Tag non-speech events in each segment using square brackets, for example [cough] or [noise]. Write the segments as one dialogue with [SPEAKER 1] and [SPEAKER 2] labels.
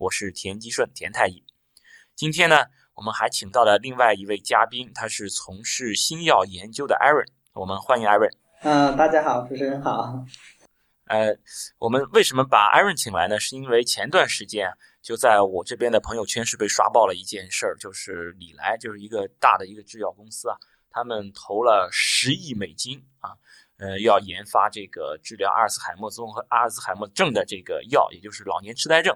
[SPEAKER 1] 我是田吉顺，田太医。今天呢，我们还请到了另外一位嘉宾，他是从事新药研究的 Aaron。我们欢迎 Aaron。
[SPEAKER 2] 嗯，大家好，主持人好。
[SPEAKER 1] 呃，我们为什么把 Aaron 请来呢？是因为前段时间就在我这边的朋友圈是被刷爆了一件事儿，就是李来，就是一个大的一个制药公司啊，他们投了十亿美金啊，呃，要研发这个治疗阿尔茨海默综合阿尔茨海默症的这个药，也就是老年痴呆症。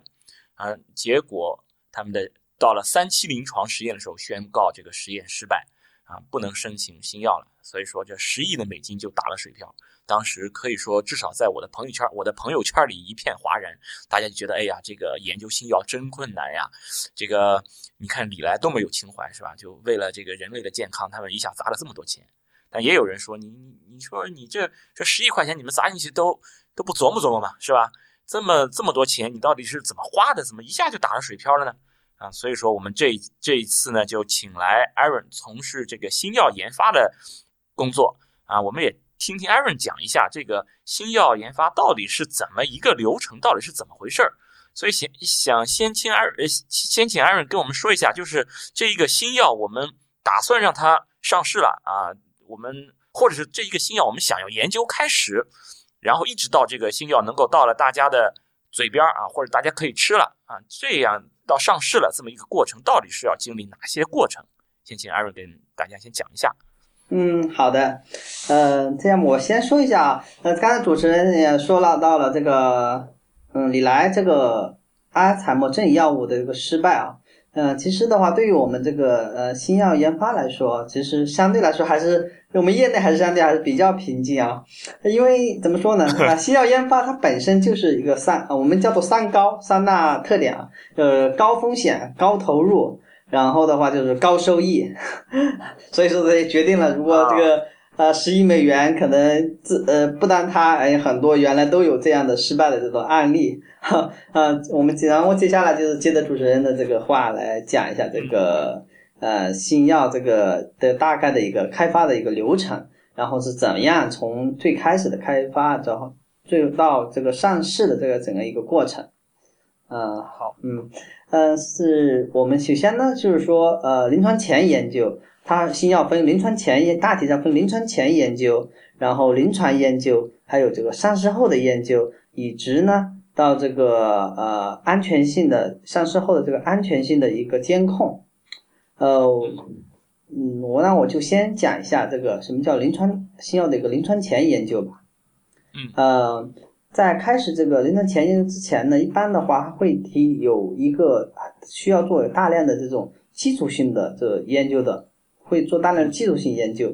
[SPEAKER 1] 啊，结果他们的到了三期临床实验的时候，宣告这个实验失败，啊，不能申请新药了。所以说，这十亿的美金就打了水漂。当时可以说，至少在我的朋友圈，我的朋友圈里一片哗然，大家就觉得，哎呀，这个研究新药真困难呀。这个你看李来多么有情怀，是吧？就为了这个人类的健康，他们一下砸了这么多钱。但也有人说，你你你说你这这十亿块钱，你们砸进去都都不琢磨琢磨嘛，是吧？这么这么多钱，你到底是怎么花的？怎么一下就打了水漂了呢？啊，所以说我们这这一次呢，就请来 Aaron 从事这个新药研发的工作啊，我们也听听 Aaron 讲一下这个新药研发到底是怎么一个流程，到底是怎么回事儿。所以想想先请 Aaron 先请 Aaron 跟我们说一下，就是这一个新药我们打算让它上市了啊，我们或者是这一个新药我们想要研究开始。然后一直到这个新药能够到了大家的嘴边啊，或者大家可以吃了啊，这样到上市了这么一个过程，到底是要经历哪些过程？先请艾瑞跟大家先讲一下。
[SPEAKER 2] 嗯，好的，呃，这样我先说一下啊，呃，刚才主持人也说了到了这个，嗯，李来这个阿尔茨海默症药物的一个失败啊。嗯，其实的话，对于我们这个呃新药研发来说，其实相对来说还是我们业内还是相对还是比较平静啊。因为怎么说呢？[laughs] 啊，新药研发它本身就是一个三啊，我们叫做三高三大特点啊，呃，高风险、高投入，然后的话就是高收益。[laughs] 所以说，这决定了如果这个。呃，十亿美元可能自呃，不单他，哎，很多原来都有这样的失败的这种案例。哈，啊，我们然后接下来就是接着主持人的这个话来讲一下这个呃新药这个的大概的一个开发的一个流程，然后是怎么样从最开始的开发，然后最到这个上市的这个整个一个过程。嗯，好，嗯，嗯，是我们首先呢，就是说呃，临床前研究。它新药分临床前研，大体上分临床前研究，然后临床研究，还有这个上市后的研究，以及呢到这个呃安全性的上市后的这个安全性的一个监控。呃，嗯，我那我就先讲一下这个什么叫临床新药的一个临床前研究吧。
[SPEAKER 1] 嗯。
[SPEAKER 2] 呃，在开始这个临床前研究之前呢，一般的话会提有一个需要做大量的这种基础性的这研究的。会做大量的技术性研究，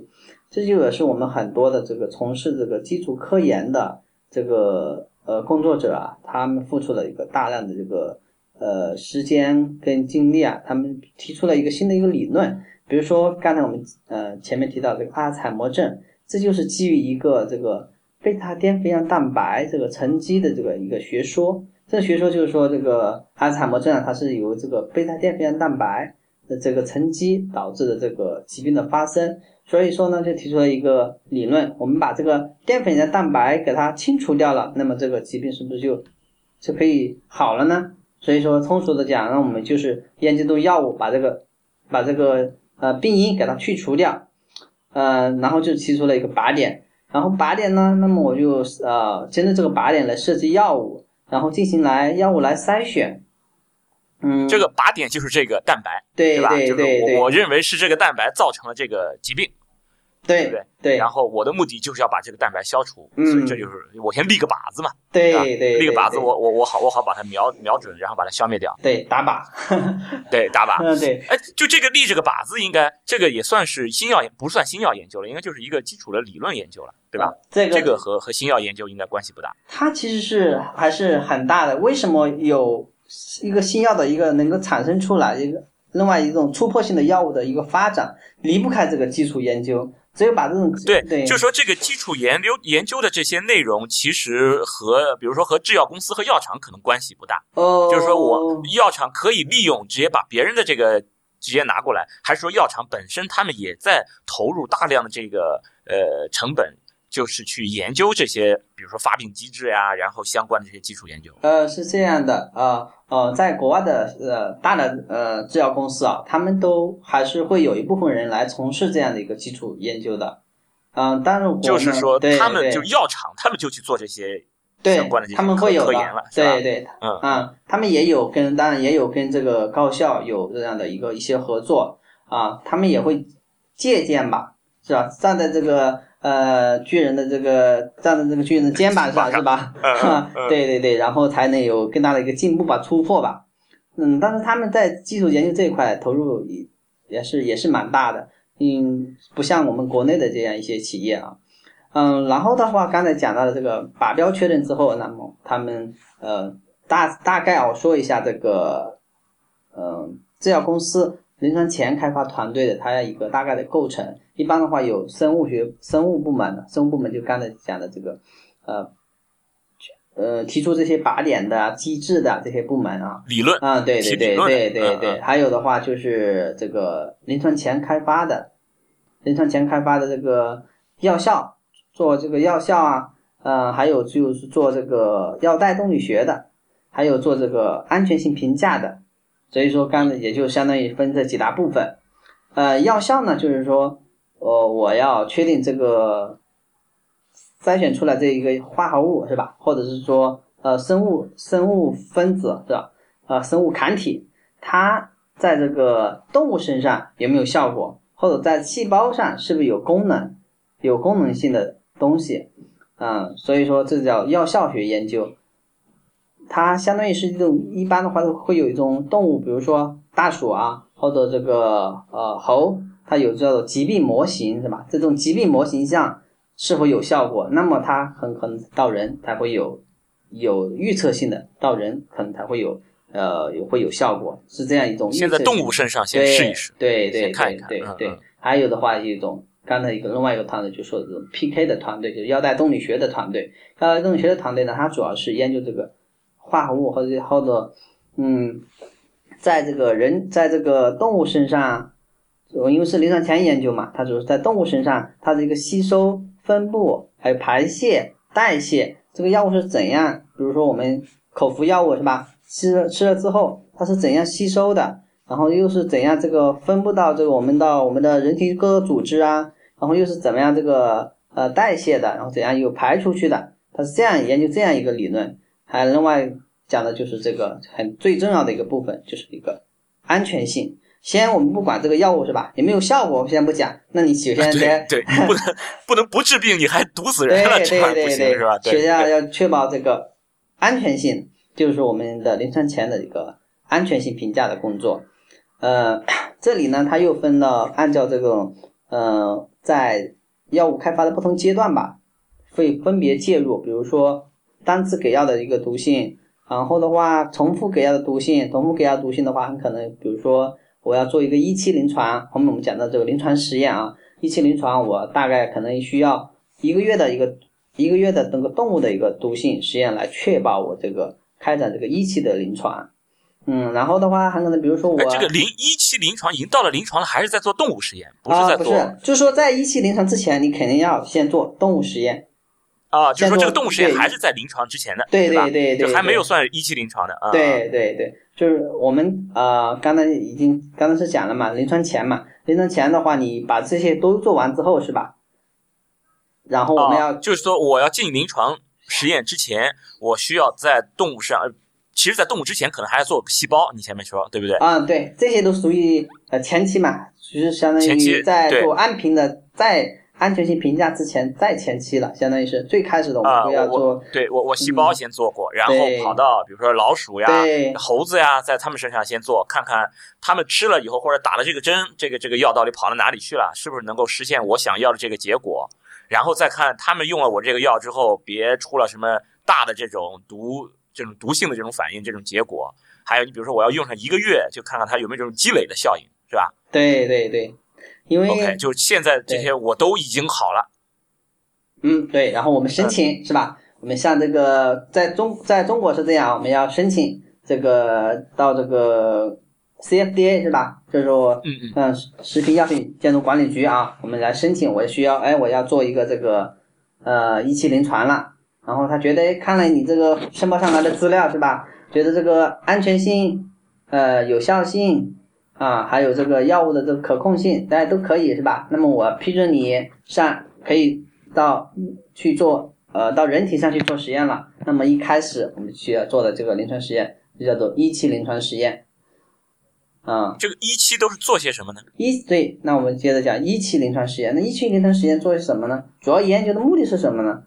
[SPEAKER 2] 这就也是我们很多的这个从事这个基础科研的这个呃工作者啊，他们付出了一个大量的这个呃时间跟精力啊，他们提出了一个新的一个理论，比如说刚才我们呃前面提到这个阿尔茨海默症，这就是基于一个这个贝塔淀粉样蛋白这个沉积的这个一个学说，这个学说就是说这个阿尔茨海默症啊，它是由这个贝塔淀粉样蛋白。的这个沉积导致的这个疾病的发生，所以说呢，就提出了一个理论，我们把这个淀粉的蛋白给它清除掉了，那么这个疾病是不是就就可以好了呢？所以说，通俗的讲，那我们就是研究种药物，把这个把这个呃病因给它去除掉，呃，然后就提出了一个靶点，然后靶点呢，那么我就呃针对这个靶点来设计药物，然后进行来药物来筛选。嗯，
[SPEAKER 1] 这个靶点就是这个蛋白，
[SPEAKER 2] 对
[SPEAKER 1] 吧？就
[SPEAKER 2] 是
[SPEAKER 1] 我我认为是这个蛋白造成了这个疾病，
[SPEAKER 2] 对
[SPEAKER 1] 不对？
[SPEAKER 2] 对。
[SPEAKER 1] 然后我的目的就是要把这个蛋白消除，
[SPEAKER 2] 所
[SPEAKER 1] 以这就是我先立个靶子嘛，
[SPEAKER 2] 对对，
[SPEAKER 1] 立个靶子，我我我好我好把它瞄瞄准，然后把它消灭掉。
[SPEAKER 2] 对，打靶，[laughs]
[SPEAKER 1] 对打靶。[laughs]
[SPEAKER 2] 嗯，对。
[SPEAKER 1] 哎，就这个立这个靶子，应该这个也算是新药研，不算新药研究了，应该就是一个基础的理论研究了，对吧？
[SPEAKER 2] 这个
[SPEAKER 1] 这个和和新药研究应该关系不大。
[SPEAKER 2] 它其实是还是很大的。为什么有？一个新药的一个能够产生出来一个另外一种突破性的药物的一个发展，离不开这个基础研究。只有把这种
[SPEAKER 1] 对，
[SPEAKER 2] 对，
[SPEAKER 1] 就是说这个基础研究研究的这些内容，其实和比如说和制药公司和药厂可能关系不大。
[SPEAKER 2] 哦，
[SPEAKER 1] 就是说我药厂可以利用直接把别人的这个直接拿过来，还是说药厂本身他们也在投入大量的这个呃成本，就是去研究这些，比如说发病机制呀，然后相关的这些基础研究。
[SPEAKER 2] 呃，是这样的，呃呃，在国外的呃大的呃制药公司啊，他们都还是会有一部分人来从事这样的一个基础研究的。嗯，但是我
[SPEAKER 1] 就是说，
[SPEAKER 2] 对
[SPEAKER 1] 他们就药厂，他们就去做这些
[SPEAKER 2] 对
[SPEAKER 1] 相关的
[SPEAKER 2] 他们会有的
[SPEAKER 1] 科研了，
[SPEAKER 2] 对对，
[SPEAKER 1] 嗯
[SPEAKER 2] 啊，他们也有跟，当然也有跟这个高校有这样的一个一些合作啊，他们也会借鉴吧，是吧？站在这个呃巨人的这个站在这个巨人的肩膀上，是吧？
[SPEAKER 1] 嗯嗯嗯
[SPEAKER 2] 对对对，然后才能有更大的一个进步吧，突破吧。嗯，但是他们在技术研究这一块投入也也是也是蛮大的，嗯，不像我们国内的这样一些企业啊。嗯，然后的话，刚才讲到的这个靶标确认之后，那么他们呃大大概我说一下这个呃制药公司临床前开发团队的它一个大概的构成。一般的话有生物学生物部门的，生物部门就刚才讲的这个呃呃提出这些靶点的机制的这些部门啊，
[SPEAKER 1] 理论
[SPEAKER 2] 啊，对对对对对对，还有的话就是这个临床前开发的，临床前开发的这个药效，做这个药效啊，呃，还有就是做这个药代动力学的，还有做这个安全性评价的，所以说刚才也就相当于分这几大部分。呃，药效呢，就是说，呃，我要确定这个筛选出来这一个化合物是吧？或者是说呃生物生物分子是吧？呃生物抗体，它在这个动物身上有没有效果，或者在细胞上是不是有功能，有功能性的东西，嗯，所以说这叫药效学研究。它相当于是这种一般的话会有一种动物，比如说大鼠啊，或者这个呃猴，它有叫做疾病模型是吧？这种疾病模型上是否有效果，那么它很可能到人才会有有预测性的，到人可能才会有呃有会有效果，是这样一种预测性的。
[SPEAKER 1] 先在动物身上先
[SPEAKER 2] 对
[SPEAKER 1] 试一试，
[SPEAKER 2] 对对
[SPEAKER 1] 先看一看
[SPEAKER 2] 对对还有的话一种。刚才一个另外一个团队就说的这种 PK 的团队，就是腰带动力学的团队。腰带动力学的团队呢，它主要是研究这个化合物或者或者嗯，在这个人在这个动物身上，我因为是临床前研究嘛，它主要是在动物身上，它的一个吸收、分布还有排泄、代谢，这个药物是怎样？比如说我们口服药物是吧？吃了吃了之后，它是怎样吸收的？然后又是怎样这个分布到这个我们到我们的人体各个组织啊？然后又是怎么样这个呃代谢的？然后怎样又排出去的？它是这样研究这样一个理论。还有另外讲的就是这个很最重要的一个部分，就是一个安全性。先我们不管这个药物是吧，有没有效果我们，先不讲。那你首先得
[SPEAKER 1] 对对，不能不能不治病，你还毒死人了，
[SPEAKER 2] 对对对对，
[SPEAKER 1] 不行是吧？对
[SPEAKER 2] 首先要确保这个安全性，就是我们的临床前的一个安全性评价的工作。呃，[coughs] 这里呢，它又分了按照这种呃，在药物开发的不同阶段吧，会分别介入，比如说单次给药的一个毒性，然后的话重复给药的毒性，重复给药毒性的话，很可能比如说我要做一个一期临床，后面我们讲到这个临床实验啊，一期临床我大概可能需要一个月的一个一个月的那个动物的一个毒性实验来确保我这个开展这个一期的临床。嗯，然后的话，很可能比如说我
[SPEAKER 1] 哎，这个临一期临床已经到了临床了，还是在做动物实验，不是
[SPEAKER 2] 啊，
[SPEAKER 1] 在做
[SPEAKER 2] 不是，就是说在一期临床之前，你肯定要先做动物实验。
[SPEAKER 1] 啊？就是说这个动物实验还是在临床之前的，
[SPEAKER 2] 对
[SPEAKER 1] 对吧？
[SPEAKER 2] 对对对
[SPEAKER 1] 就还没有算一期临床的啊。
[SPEAKER 2] 对对对，就是我们呃刚才已经刚才是讲了嘛，临床前嘛，临床前的话，你把这些都做完之后是吧？然后我们要、
[SPEAKER 1] 啊，就是说我要进临床实验之前，我需要在动物上，呃其实，在动物之前可能还要做细胞，你前面说对不对？
[SPEAKER 2] 啊，对，这些都属于呃前期嘛，就是相当于在做安瓶的，在安全性评价之前，在前期了，相当于是最开始的我
[SPEAKER 1] 啊，
[SPEAKER 2] 们要
[SPEAKER 1] 我
[SPEAKER 2] 做
[SPEAKER 1] 我对我我细胞先做过，然后跑到比如说老鼠呀、猴子呀，在他们身上先做，看看他们吃了以后或者打了这个针，这个这个药到底跑到哪里去了，是不是能够实现我想要的这个结果，然后再看他们用了我这个药之后，别出了什么大的这种毒这种毒性的这种反应这种结果。还有你比如说我要用上一个月，就看看它有没有这种积累的效应，是吧？
[SPEAKER 2] 对对对，因为
[SPEAKER 1] OK，就现在这些我都已经好了。
[SPEAKER 2] 嗯，对，然后我们申请是吧？我们像这个在中在中国是这样，我们要申请这个到这个 CFDA 是吧？就是说，
[SPEAKER 1] 嗯嗯
[SPEAKER 2] 嗯，食品药品监督管理局啊，我们来申请，我需要，哎，我要做一个这个呃一期临床了。然后他觉得，哎看了你这个申报上来的资料是吧？觉得这个安全性、呃有效性啊，还有这个药物的这个可控性，大家都可以是吧？那么我批准你上可以到去做呃到人体上去做实验了。那么一开始我们需要做的这个临床实验就叫做一期临床实验。啊、
[SPEAKER 1] 这个一期都是做些什么呢？
[SPEAKER 2] 一对，那我们接着讲一期临床实验。那一期临床实验做些什么呢？主要研究的目的是什么呢？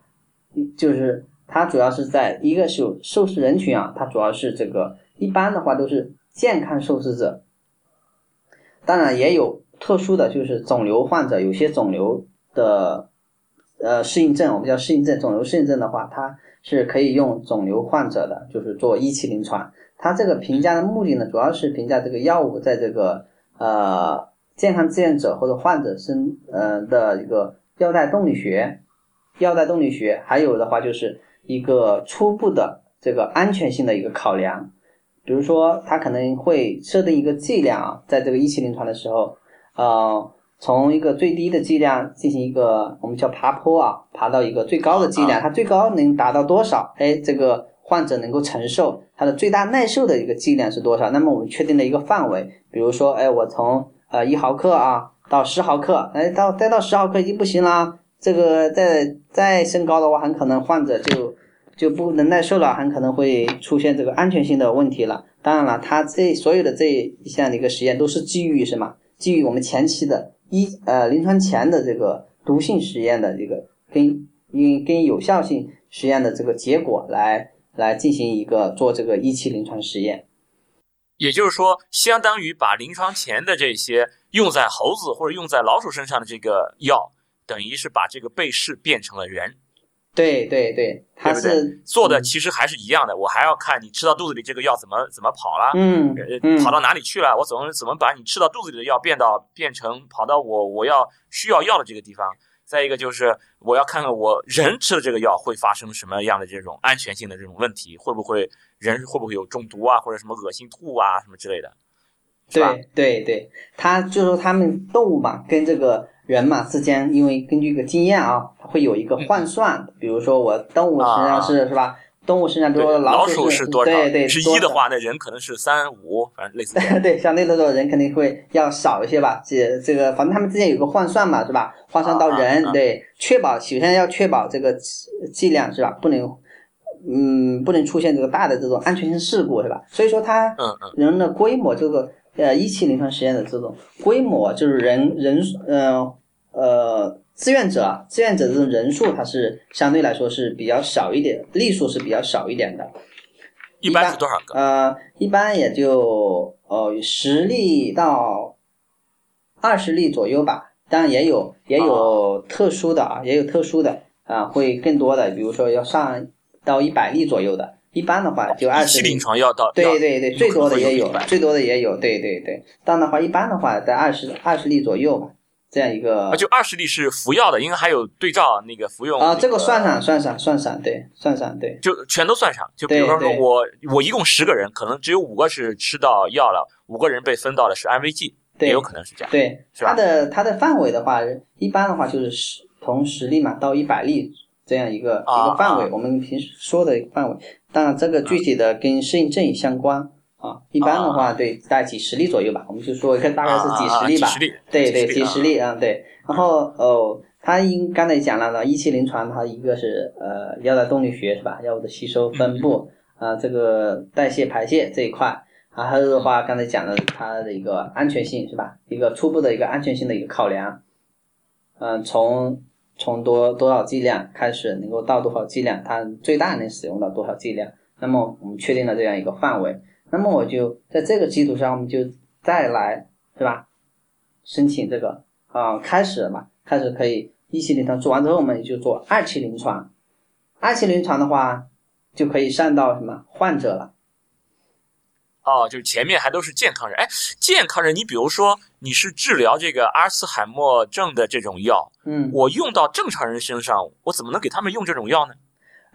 [SPEAKER 2] 就是它主要是在一个是受试人群啊，它主要是这个一般的话都是健康受试者，当然也有特殊的就是肿瘤患者，有些肿瘤的呃适应症，我们叫适应症，肿瘤适应症的话，它是可以用肿瘤患者的，就是做一期临床。它这个评价的目的呢，主要是评价这个药物在这个呃健康志愿者或者患者身呃的一个药代动力学、药代动力学，还有的话就是一个初步的这个安全性的一个考量。比如说，它可能会设定一个剂量啊，在这个一期临床的时候，呃，从一个最低的剂量进行一个我们叫爬坡啊，爬到一个最高的剂量，它最高能达到多少？哎，这个患者能够承受它的最大耐受的一个剂量是多少？那么我们确定了一个范围，比如说，哎，我从呃一毫克啊到十毫克，哎，到再到十毫克已经不行啦，这个再再升高的话，很可能患者就就不能耐受了，很可能会出现这个安全性的问题了。当然了，它这所有的这一项的一个实验都是基于什么？基于我们前期的一呃临床前的这个毒性实验的这个跟因跟有效性实验的这个结果来来进行一个做这个一期临床实验。
[SPEAKER 1] 也就是说，相当于把临床前的这些用在猴子或者用在老鼠身上的这个药，等于是把这个被试变成了人，
[SPEAKER 2] 对对对，它
[SPEAKER 1] 对对
[SPEAKER 2] 是？
[SPEAKER 1] 做的其实还是一样的。我还要看你吃到肚子里这个药怎么怎么跑了，
[SPEAKER 2] 嗯
[SPEAKER 1] 跑到哪里去了？我怎么怎么把你吃到肚子里的药变到变成跑到我我要需要药的这个地方？再一个就是我要看看我人吃的这个药会发生什么样的这种安全性的这种问题，会不会人会不会有中毒啊，或者什么恶心吐啊什么之类的？
[SPEAKER 2] 对对对，它就是说它们动物嘛，跟这个人嘛之间，因为根据一个经验啊，它会有一个换算。比如说我动物身上是、是吧？动物身上，比如说
[SPEAKER 1] 对老
[SPEAKER 2] 鼠
[SPEAKER 1] 是多少？
[SPEAKER 2] 对对，
[SPEAKER 1] 是一的话，那人可能是三五，反正类似。[laughs]
[SPEAKER 2] 对，相对来说人肯定会要少一些吧。这这个，反正他们之间有个换算嘛，是吧？换算到人，对，确保首先要确保这个剂量是吧？不能，嗯，不能出现这个大的这种安全性事故是吧？所以说它
[SPEAKER 1] 嗯嗯，
[SPEAKER 2] 人的规模，这个呃一期临床实验的这种规模，就是人人呃呃志愿者志愿者这种人数，它是相对来说是比较少一点，例数是比较少一点的。
[SPEAKER 1] 一般是多少个？
[SPEAKER 2] 呃，一般也就呃十例到二十例左右吧。当然也有也有特殊的啊，也有特殊的啊，会更多的，比如说要上到一百例左右的。一般的话就二十例
[SPEAKER 1] 临。床要到
[SPEAKER 2] 对对对，最多的也有
[SPEAKER 1] 100，
[SPEAKER 2] 最多的也有，对对对。当然的话，一般的话在二十二十例左右吧，这样一个
[SPEAKER 1] 啊，就二十例是服药的，因为还有对照那个服用
[SPEAKER 2] 啊，这个算上算上算上，对，算上对。
[SPEAKER 1] 就全都算上。就比如说我我一共十个人，可能只有五个是吃到药了，五个人被分到的是安慰剂，
[SPEAKER 2] 对
[SPEAKER 1] 也有可能是这样。
[SPEAKER 2] 对，
[SPEAKER 1] 是吧
[SPEAKER 2] 它的它的范围的话，一般的话就是十从十例嘛到一百例这样一个、
[SPEAKER 1] 啊
[SPEAKER 2] 一个范围
[SPEAKER 1] 啊，
[SPEAKER 2] 我们平时说的范围。当然，这个具体的跟适应症也相关啊。一般的话，对，大概几十例左右吧，我们就说一个大概是几十例吧。对对，
[SPEAKER 1] 几
[SPEAKER 2] 几十
[SPEAKER 1] 十例
[SPEAKER 2] 例啊，对。然后哦，他应刚才讲了呢，一期临床它一个是呃药的动力学是吧？药物的吸收分布啊、这个代谢排泄这一块。啊，还有的话，刚才讲的它的一个安全性是吧？一个初步的一个安全性的一个考量。嗯、从从多多少剂量开始，能够到多少剂量，它最大能使用到多少剂量。那么我们确定了这样一个范围，那么我就在这个基础上，我们就再来对吧？申请这个啊、开始嘛，开始可以一期临床做完之后，我们就做二期临床。二期临床的话，就可以上到什么患者了。
[SPEAKER 1] 哦，就是前面还都是健康人。哎，健康人，你比如说你是治疗这个阿尔茨海默症的这种药，
[SPEAKER 2] 嗯，
[SPEAKER 1] 我用到正常人身上，我怎么能给他们用这种药呢？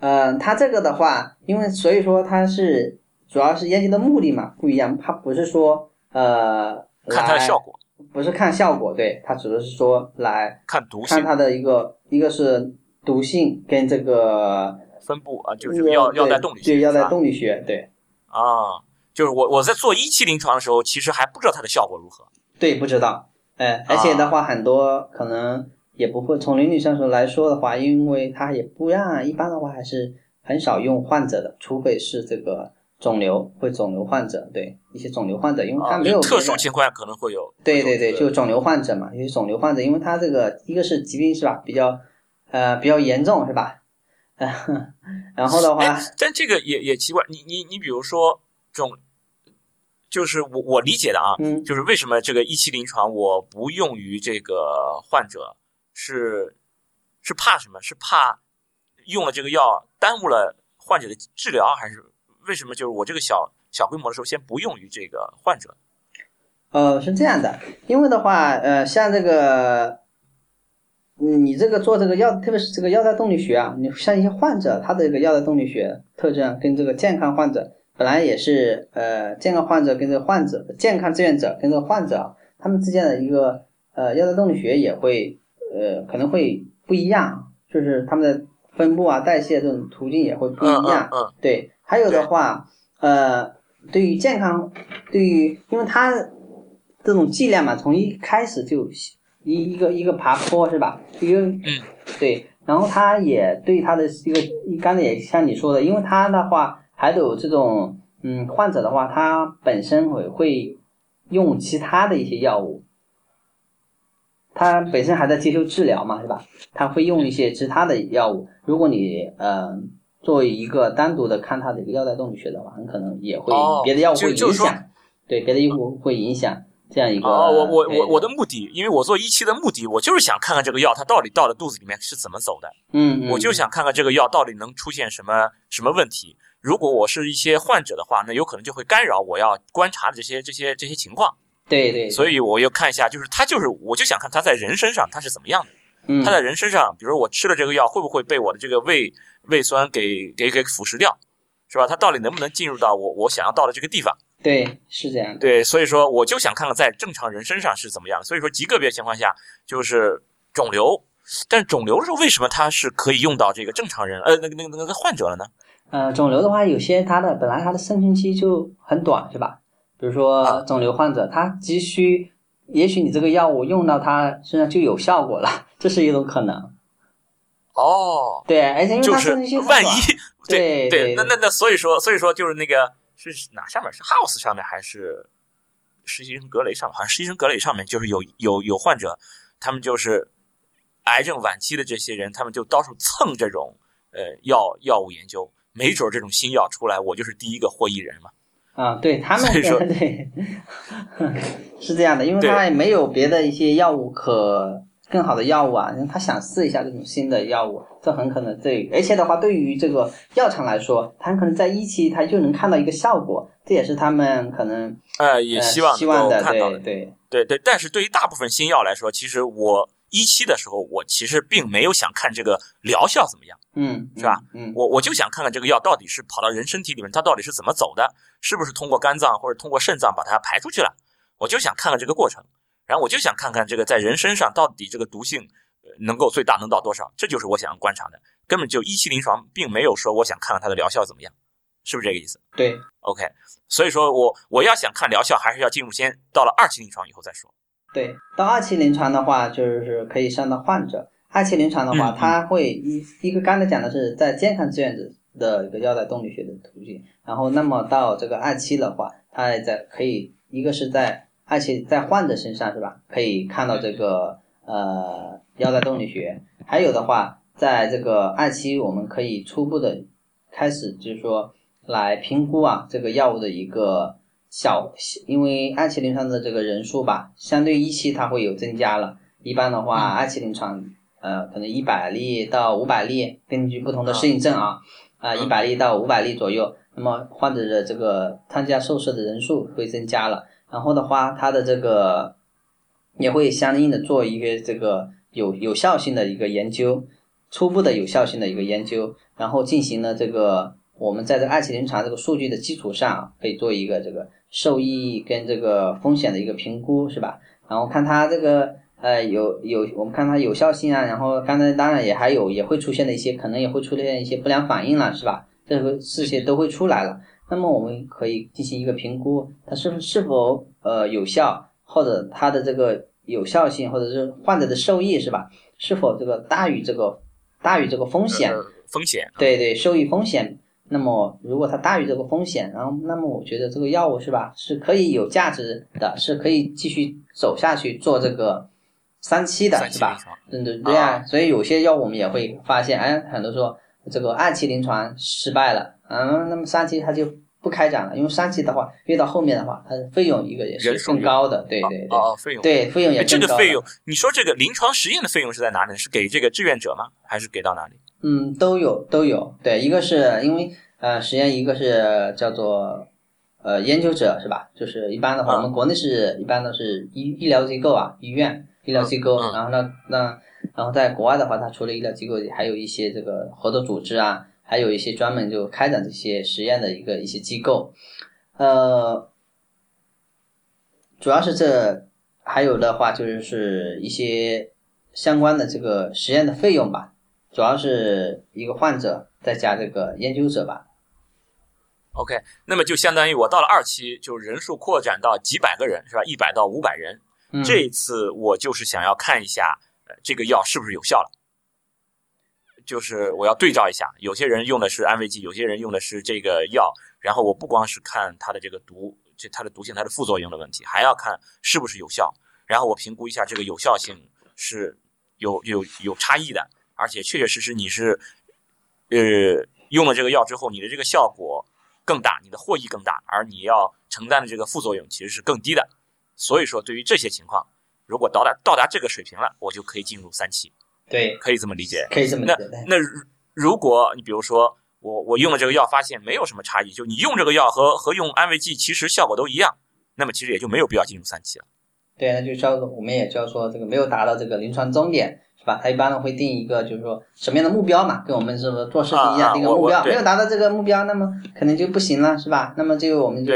[SPEAKER 2] 嗯，它这个的话，因为所以说它是主要是研究的目的嘛不一样，它不是说呃
[SPEAKER 1] 看它的效果，
[SPEAKER 2] 不是看效果，对，它只是说来
[SPEAKER 1] 看毒性。
[SPEAKER 2] 看它的一个一个是毒性跟这个
[SPEAKER 1] 分布啊，就是药药在动力学，
[SPEAKER 2] 对药代
[SPEAKER 1] 是吧
[SPEAKER 2] 动力学，对。
[SPEAKER 1] 啊，就是我我在做一期临床的时候，其实还不知道它的效果如何。
[SPEAKER 2] 对，不知道，哎，而且的话，很多可能也不会从伦理上说来说的话，因为它也不让，一般的话还是很少用患者的，除非是这个肿瘤会肿瘤患者，对一些肿瘤患者，因为他
[SPEAKER 1] 啊，
[SPEAKER 2] 没有
[SPEAKER 1] 就特殊情况下可能会有。
[SPEAKER 2] 对对对，就肿瘤患者嘛，有些肿瘤患者，因为他这个一个是疾病是吧，比较呃比较严重是吧？[laughs] 然后的话，
[SPEAKER 1] 哎，但这个也也奇怪，你你你比如说肿，就是我我理解的啊，
[SPEAKER 2] 嗯
[SPEAKER 1] 就是为什么这个一期临床我不用于这个患者，是是怕什么？是怕用了这个药耽误了患者的治疗，还是为什么？就是我这个小小规模的时候先不用于这个患者？
[SPEAKER 2] 呃，是这样的，因为的话，呃，像这个，你这个做这个药，特别是这个药代动力学啊，你像一些患者，他的这个药代动力学特征跟这个健康患者本来也是，呃，健康患者跟这个患者，健康志愿者跟这个患者，他们之间的一个呃药代动力学也会，呃，可能会不一样，就是他们的分布啊、代谢这种途径也会不一
[SPEAKER 1] 嗯
[SPEAKER 2] 样
[SPEAKER 1] 嗯。嗯，
[SPEAKER 2] 对，还有的话，呃，对于健康，对于因为它这种剂量嘛，从一开始就一一个一个爬坡是吧？一个
[SPEAKER 1] 嗯，
[SPEAKER 2] 对，然后它也对它的一个，刚才也像你说的，因为它的话还有这种嗯患者的话，他本身会会用其他的一些药物，他本身还在接受治疗嘛，是吧？他会用一些其他的药物。如果你呃作为一个单独的看他的一个药代动力学的话，很可能也会
[SPEAKER 1] 哦
[SPEAKER 2] 别的药物会影响，对别的药物会影响这样一个。
[SPEAKER 1] 哦，我我我我的目的，因为我做一期的目的，我就是想看看这个药它到底到了肚子里面是怎么走的。
[SPEAKER 2] 嗯，嗯
[SPEAKER 1] 我就想看看这个药到底能出现什么什么问题。如果我是一些患者的话，那有可能就会干扰我要观察的这些这些这些情况。
[SPEAKER 2] 对对，
[SPEAKER 1] 所以我要看一下，就是他就是我就想看他在人身上他是怎么样的。
[SPEAKER 2] 嗯
[SPEAKER 1] 它在人身上，比如我吃了这个药，会不会被我的这个胃胃酸给给给腐蚀掉，是吧？它到底能不能进入到我我想要到的这个地方？
[SPEAKER 2] 对是这样的。
[SPEAKER 1] 对，所以说我就想看看在正常人身上是怎么样。所以说极个别情况下就是肿瘤，但是肿瘤的时候为什么它是可以用到这个正常人呃那个那个那个患者了呢？
[SPEAKER 2] 呃，肿瘤的话，有些它的本来它的生存期就很短，是吧？比如说
[SPEAKER 1] 啊
[SPEAKER 2] 肿瘤患者，他急需，也许你这个药物用到他身上就有效果了，[laughs] 这是一种可能。
[SPEAKER 1] 哦，
[SPEAKER 2] 对，而且因为
[SPEAKER 1] 就是万一 [laughs] 对
[SPEAKER 2] 对
[SPEAKER 1] 那那那所以说所以说就是那个是哪上面是 House 上面还是实习生格雷上面？好像实习生格雷上面就是有有有患者，他们就是癌症晚期的这些人，他们就到处蹭这种呃药药物研究，没准儿这种新药出来，我就是第一个获益人嘛。
[SPEAKER 2] 啊，对他们对是这样的，因为他也没有别的一些药物可更好的药物啊，因为他想试一下这种新的药物，这很可能对，而且的话，对于这个药厂来说，他可能在一期他就能看到一个效果，这也是他们可能
[SPEAKER 1] 呃，也
[SPEAKER 2] 呃
[SPEAKER 1] 希望
[SPEAKER 2] 希望的，
[SPEAKER 1] 看到的。
[SPEAKER 2] 对对
[SPEAKER 1] 对对，但是对于大部分新药来说，其实我一期的时候，我其实并没有想看这个疗效怎么样。
[SPEAKER 2] 嗯，
[SPEAKER 1] 是吧？
[SPEAKER 2] 嗯，
[SPEAKER 1] 我我就想看看这个药到底是跑到人身体里面，它到底是怎么走的，是不是通过肝脏或者通过肾脏把它排出去了？我就想看看这个过程，然后我就想看看这个在人身上到底这个毒性呃能够最大能到多少，这就是我想要观察的。根本就一期临床并没有说我想看看它的疗效怎么样，是不是这个意思
[SPEAKER 2] 对
[SPEAKER 1] ？OK，所以说我我要想看疗效，还是要进入先到了二期临床以后再说。
[SPEAKER 2] 对，到二期临床的话，就是可以上到患者。二期临床的话，
[SPEAKER 1] 嗯嗯
[SPEAKER 2] 它会一一个刚才讲的是在健康志愿者的一个药代动力学的途径，然后那么到这个二期的话，它也在可以一个是在二期在患者身上是吧？可以看到这个呃药代动力学，还有的话，在这个二期我们可以初步的开始就是说来评估啊这个药物的一个小，因为二期临床的这个人数吧，相对一期它会有增加了。一般的话，二期临床呃可能一百例到五百例，根据不同的适应症啊，啊一百例到五百例左右。那么患者的这个参加受试的人数会增加了，然后的话，它的这个也会相应的做一个这个有有效性的一个研究，初步的有效性的一个研究，然后进行了这个我们在这个二期临床这个数据的基础上，可以做一个这个受益跟这个风险的一个评估，是吧？然后看它这个呃有有我们看它有效性啊，然后刚才当然也还有也会出现的一些可能也会出现一些不良反应了，是吧？这个这些都会出来了，那么我们可以进行一个评估，它是是否呃有效，或者它的这个有效性，或者是患者的受益是吧？是否这个大于这个大于这个风险？
[SPEAKER 1] 风险
[SPEAKER 2] 对对，受益风险。那么如果它大于这个风险，然后那么我觉得这个药物是吧，是可以有价值的，是可以继续走下去做这个三期的是吧？对对对啊，所以有些药我们也会发现，哎，很多说。这个二期临床失败了，嗯，那么三期它就不开展了，因为三期的话，越到后面的话，它的费用一个也是更高的，对对对，
[SPEAKER 1] 哦，费用
[SPEAKER 2] 对费用也
[SPEAKER 1] 这个费用，你说这个临床实验的费用是在哪里？是给这个志愿者吗？还是给到哪里？
[SPEAKER 2] 嗯，都有都有，对，一个是因为呃实验，一个是叫做呃研究者是吧？就是一般的话，我们国内是一般都是医医疗机构啊，医院医疗机构，然后呢那。然后在国外的话，它除了医疗机构，还有一些这个合作组织啊，还有一些专门就开展这些实验的一个一些机构，呃，主要是这还有的话就是是一些相关的这个实验的费用吧，主要是一个患者再加这个研究者吧。
[SPEAKER 1] OK，那么就相当于我到了二期，就人数扩展到几百个人是吧？一百到五百人。这一次我就是想要看一下。这个药是不是有效了？就是我要对照一下，有些人用的是安慰剂，有些人用的是这个药。然后我不光是看它的这个毒，这它的毒性、它的副作用的问题，还要看是不是有效。然后我评估一下这个有效性是有有有差异的，而且确确实实你是呃用了这个药之后，你的这个效果更大，你的获益更大，而你要承担的这个副作用其实是更低的。所以说，对于这些情况。如果到达到达这个水平了，我就可以进入三期。
[SPEAKER 2] 对，
[SPEAKER 1] 可以这么理解。
[SPEAKER 2] 可以这么理解。
[SPEAKER 1] 那那如果你比如说我我用了这个药，发现没有什么差异，就你用这个药和和用安慰剂其实效果都一样，那么其实也就没有必要进入三期了。
[SPEAKER 2] 对，那就叫做我们也叫说这个没有达到这个临床终点，是吧？他一般呢会定一个就是说什么样的目标嘛，跟我们是不是做事情一样，定个目标，没有达到这个目标，那么可能就不行了，是吧？那么这个我们就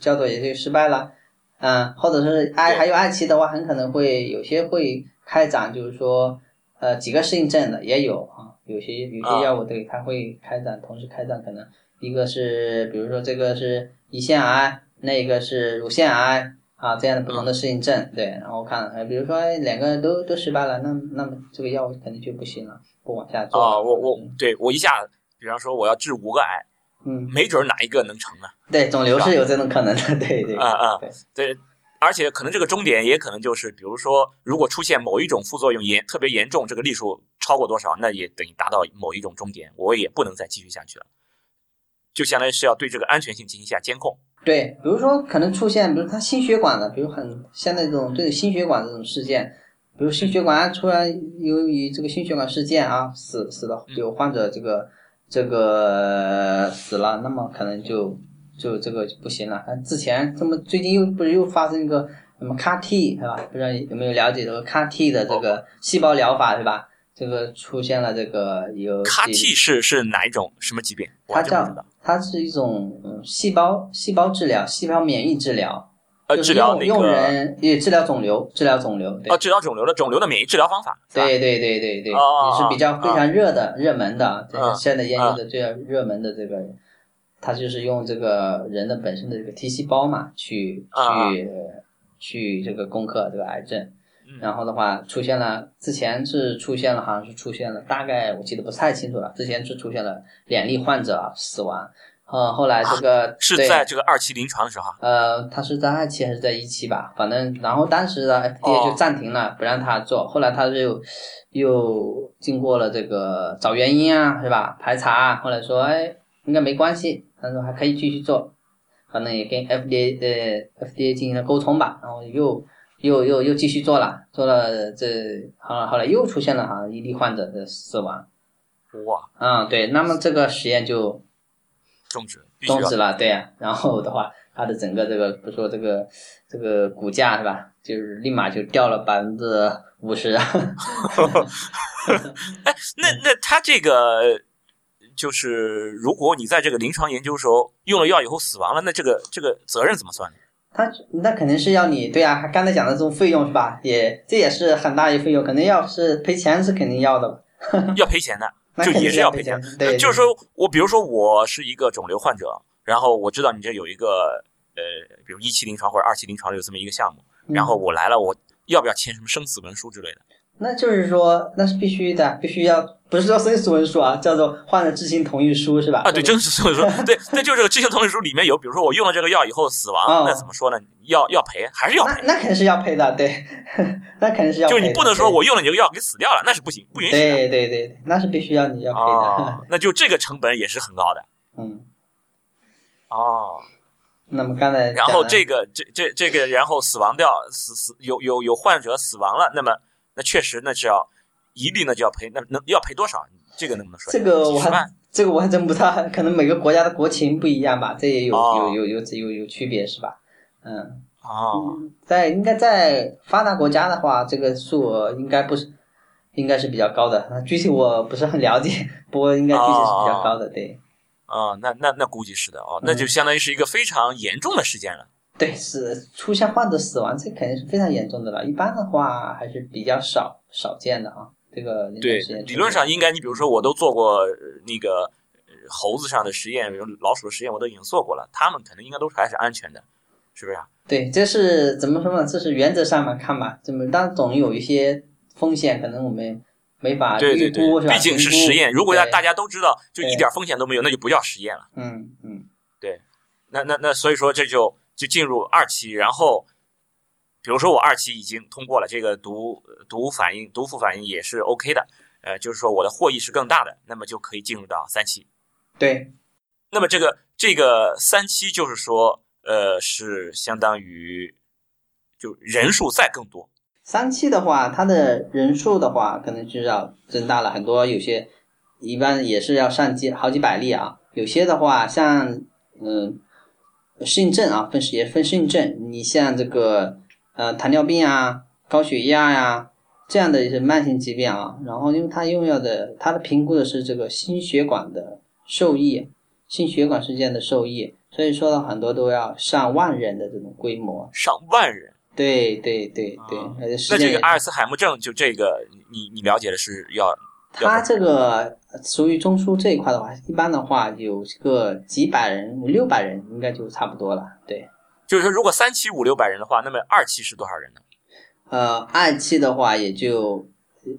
[SPEAKER 2] 叫做也就失败了。嗯，或者是爱还有二期的话，很可能会有些会开展，就是说，呃，几个适应症的也有啊，有些有些药物对它会开展，同时开展，可能一个是比如说这个是胰腺癌，那个是乳腺癌啊，这样的不同的适应症，对，然后看，呃，比如说两个人都都失败了，那那么这个药物肯定就不行了，不往下做
[SPEAKER 1] 啊。我我对我一下，比方说我要治五个癌。
[SPEAKER 2] 嗯，
[SPEAKER 1] 没准哪一个能成呢？
[SPEAKER 2] 对，肿瘤是有这种可能的，对对。
[SPEAKER 1] 啊啊，对，而且可能这个终点也可能就是，比如说，如果出现某一种副作用严特别严重，这个例数超过多少，那也等于达到某一种终点，我也不能再继续下去了，就相当于是要对这个安全性进行一下监控。
[SPEAKER 2] 对，比如说可能出现，比如他心血管的，比如很现在这种对心血管这种事件，比如心血管突然由于这个心血管事件啊死死了有患者这个。这个死了，那么可能就就这个就不行了。之前这么最近又不是又发生一个什么 CAR T 是吧？不知道有没有了解这个 CAR T 的这个细胞疗法是吧？这个出现了这个有
[SPEAKER 1] CAR T 是是哪一种什么疾病？
[SPEAKER 2] 它叫它是一种嗯细胞细胞治疗细胞免疫治疗。
[SPEAKER 1] 呃，治疗
[SPEAKER 2] 用人也治疗肿瘤，治疗肿瘤。哦，
[SPEAKER 1] 治疗肿瘤的肿瘤的免疫治疗方法。
[SPEAKER 2] 对对对对对，也是比较非常热的、热门的。现在研究的最热门的这个，它就是用这个人的本身的这个 T 细胞嘛，去去去这个攻克这个癌症。然后的话，出现了之前是出现了，好像是出现了，大概我记得不太清楚了。之前是出现了两例患者死亡。呃，后来这个
[SPEAKER 1] 是在这个二期临床的时候，
[SPEAKER 2] 呃，他是在二期还是在一期吧？反正，然后当时的 FDA 就暂停了，不让他做。后来他就又经过了这个找原因啊，是吧？排查，后来说，哎，应该没关系，他说还可以继续做。反正也跟 FDA 呃 FDA 进行了沟通吧，然后又又又又继续做了，做了这，好了后来又出现了好像一例患者的死亡。
[SPEAKER 1] 哇，
[SPEAKER 2] 嗯，对，那么这个实验就。
[SPEAKER 1] 终止，
[SPEAKER 2] 终止了，对呀、然后的话，它的整个这个，比如说这个这个股价是吧，就是立马就掉了百分之五十。[laughs]
[SPEAKER 1] 那那他这个就是，如果你在这个临床研究时候用了药以后死亡了，那这个这个责任怎么算呢？
[SPEAKER 2] 他那肯定是要你对啊，刚才讲的这种费用是吧？也这也是很大一费用，肯定要是赔钱是肯定要的吧？[laughs]
[SPEAKER 1] 要赔钱的，就也是
[SPEAKER 2] 要赔钱。对，对
[SPEAKER 1] 就是说我比如说我是一个肿瘤患者，然后我知道你这有一个呃，比如一期临床或者二期临床有这么一个项目，然后
[SPEAKER 2] 嗯
[SPEAKER 1] 我来了，我要不要签什么生死文书之类的？
[SPEAKER 2] 那就是说那是必须的，必须要不是叫生死文书啊，叫做患者知情同意书是吧？
[SPEAKER 1] 啊，对，真是这么说，[laughs] 对，那就是这个知情同意书里面有，比如说我用了这个药以后死亡，
[SPEAKER 2] 哦
[SPEAKER 1] 那怎么说呢？要要赔还是要赔？
[SPEAKER 2] 那那肯定是要赔的，对，[laughs] 那肯定是要赔的。
[SPEAKER 1] 就是你不能说我用了你这个药给死掉了，那是不行，不允许。
[SPEAKER 2] 对对对对，那是必须要你要赔的。
[SPEAKER 1] 哦，那就这个成本也是很高的 [laughs]
[SPEAKER 2] 嗯，
[SPEAKER 1] 哦。
[SPEAKER 2] 那么刚才
[SPEAKER 1] 然后这个这这这个，然后死亡掉死死有有有患者死亡了，那么那确实那是要一例呢就要赔，那能要赔多少？这个能不能说？
[SPEAKER 2] 这个我还这个我还真不知道，可能每个国家的国情不一样吧，这也有、
[SPEAKER 1] 哦
[SPEAKER 2] 有有有有有区别是吧？嗯，
[SPEAKER 1] 哦，
[SPEAKER 2] 在应该在发达国家的话，这个数额应该不是应该是比较高的，具体我不是很了解，不过应该具体是比较高的，对
[SPEAKER 1] 哦，那那那估计是的哦，那就相当于是一个非常严重的事件了。
[SPEAKER 2] 对，是出现患者死亡，这肯定是非常严重的了。一般的话还是比较少少见的啊。这个
[SPEAKER 1] 对，理论上应该你比如说我都做过呃那个呃猴子上的实验，比如老鼠的实验我都已经做过了，他们可能应该都是还是安全的，是不是啊？
[SPEAKER 2] 对，这是怎么说呢？这是原则上嘛看吧，怎么但总有一些风险，可能我们没法
[SPEAKER 1] 对对对
[SPEAKER 2] 预估是，吧？
[SPEAKER 1] 毕竟是实验，如果要大家都知道，就一点风险都没有，那就不叫实验了。
[SPEAKER 2] 嗯嗯对
[SPEAKER 1] 那那那所以说这就就进入二期，然后比如说我二期已经通过了，这个毒毒反应毒副反应也是 OK 的，呃，就是说我的获益是更大的，那么就可以进入到三期。
[SPEAKER 2] 对
[SPEAKER 1] 那么这个这个三期就是说，呃，是相当于就人数再更多。
[SPEAKER 2] 三期的话，它的人数的话，可能就要增大了很多，有些一般也是要上几好几百例啊。有些的话，像嗯适应症啊，分也分适应症，你像这个呃糖尿病啊、高血压呀、这样的一些慢性疾病啊，然后因为它用药的，它的评估的是这个心血管的受益，心血管事件的受益，所以说呢，很多都要上万人的这种规模。
[SPEAKER 1] 上万人，
[SPEAKER 2] 对对对对，
[SPEAKER 1] 啊
[SPEAKER 2] 而且时
[SPEAKER 1] 那
[SPEAKER 2] 间也
[SPEAKER 1] 这个阿尔茨海默症就这个，你你了解的是要
[SPEAKER 2] 它这个属于中枢这一块的话，一般的话有个几百人、五六百人应该就差不多了。对，
[SPEAKER 1] 就是说如果三期五六百人的话，那么二期是多少人呢？
[SPEAKER 2] 呃，二期的话也就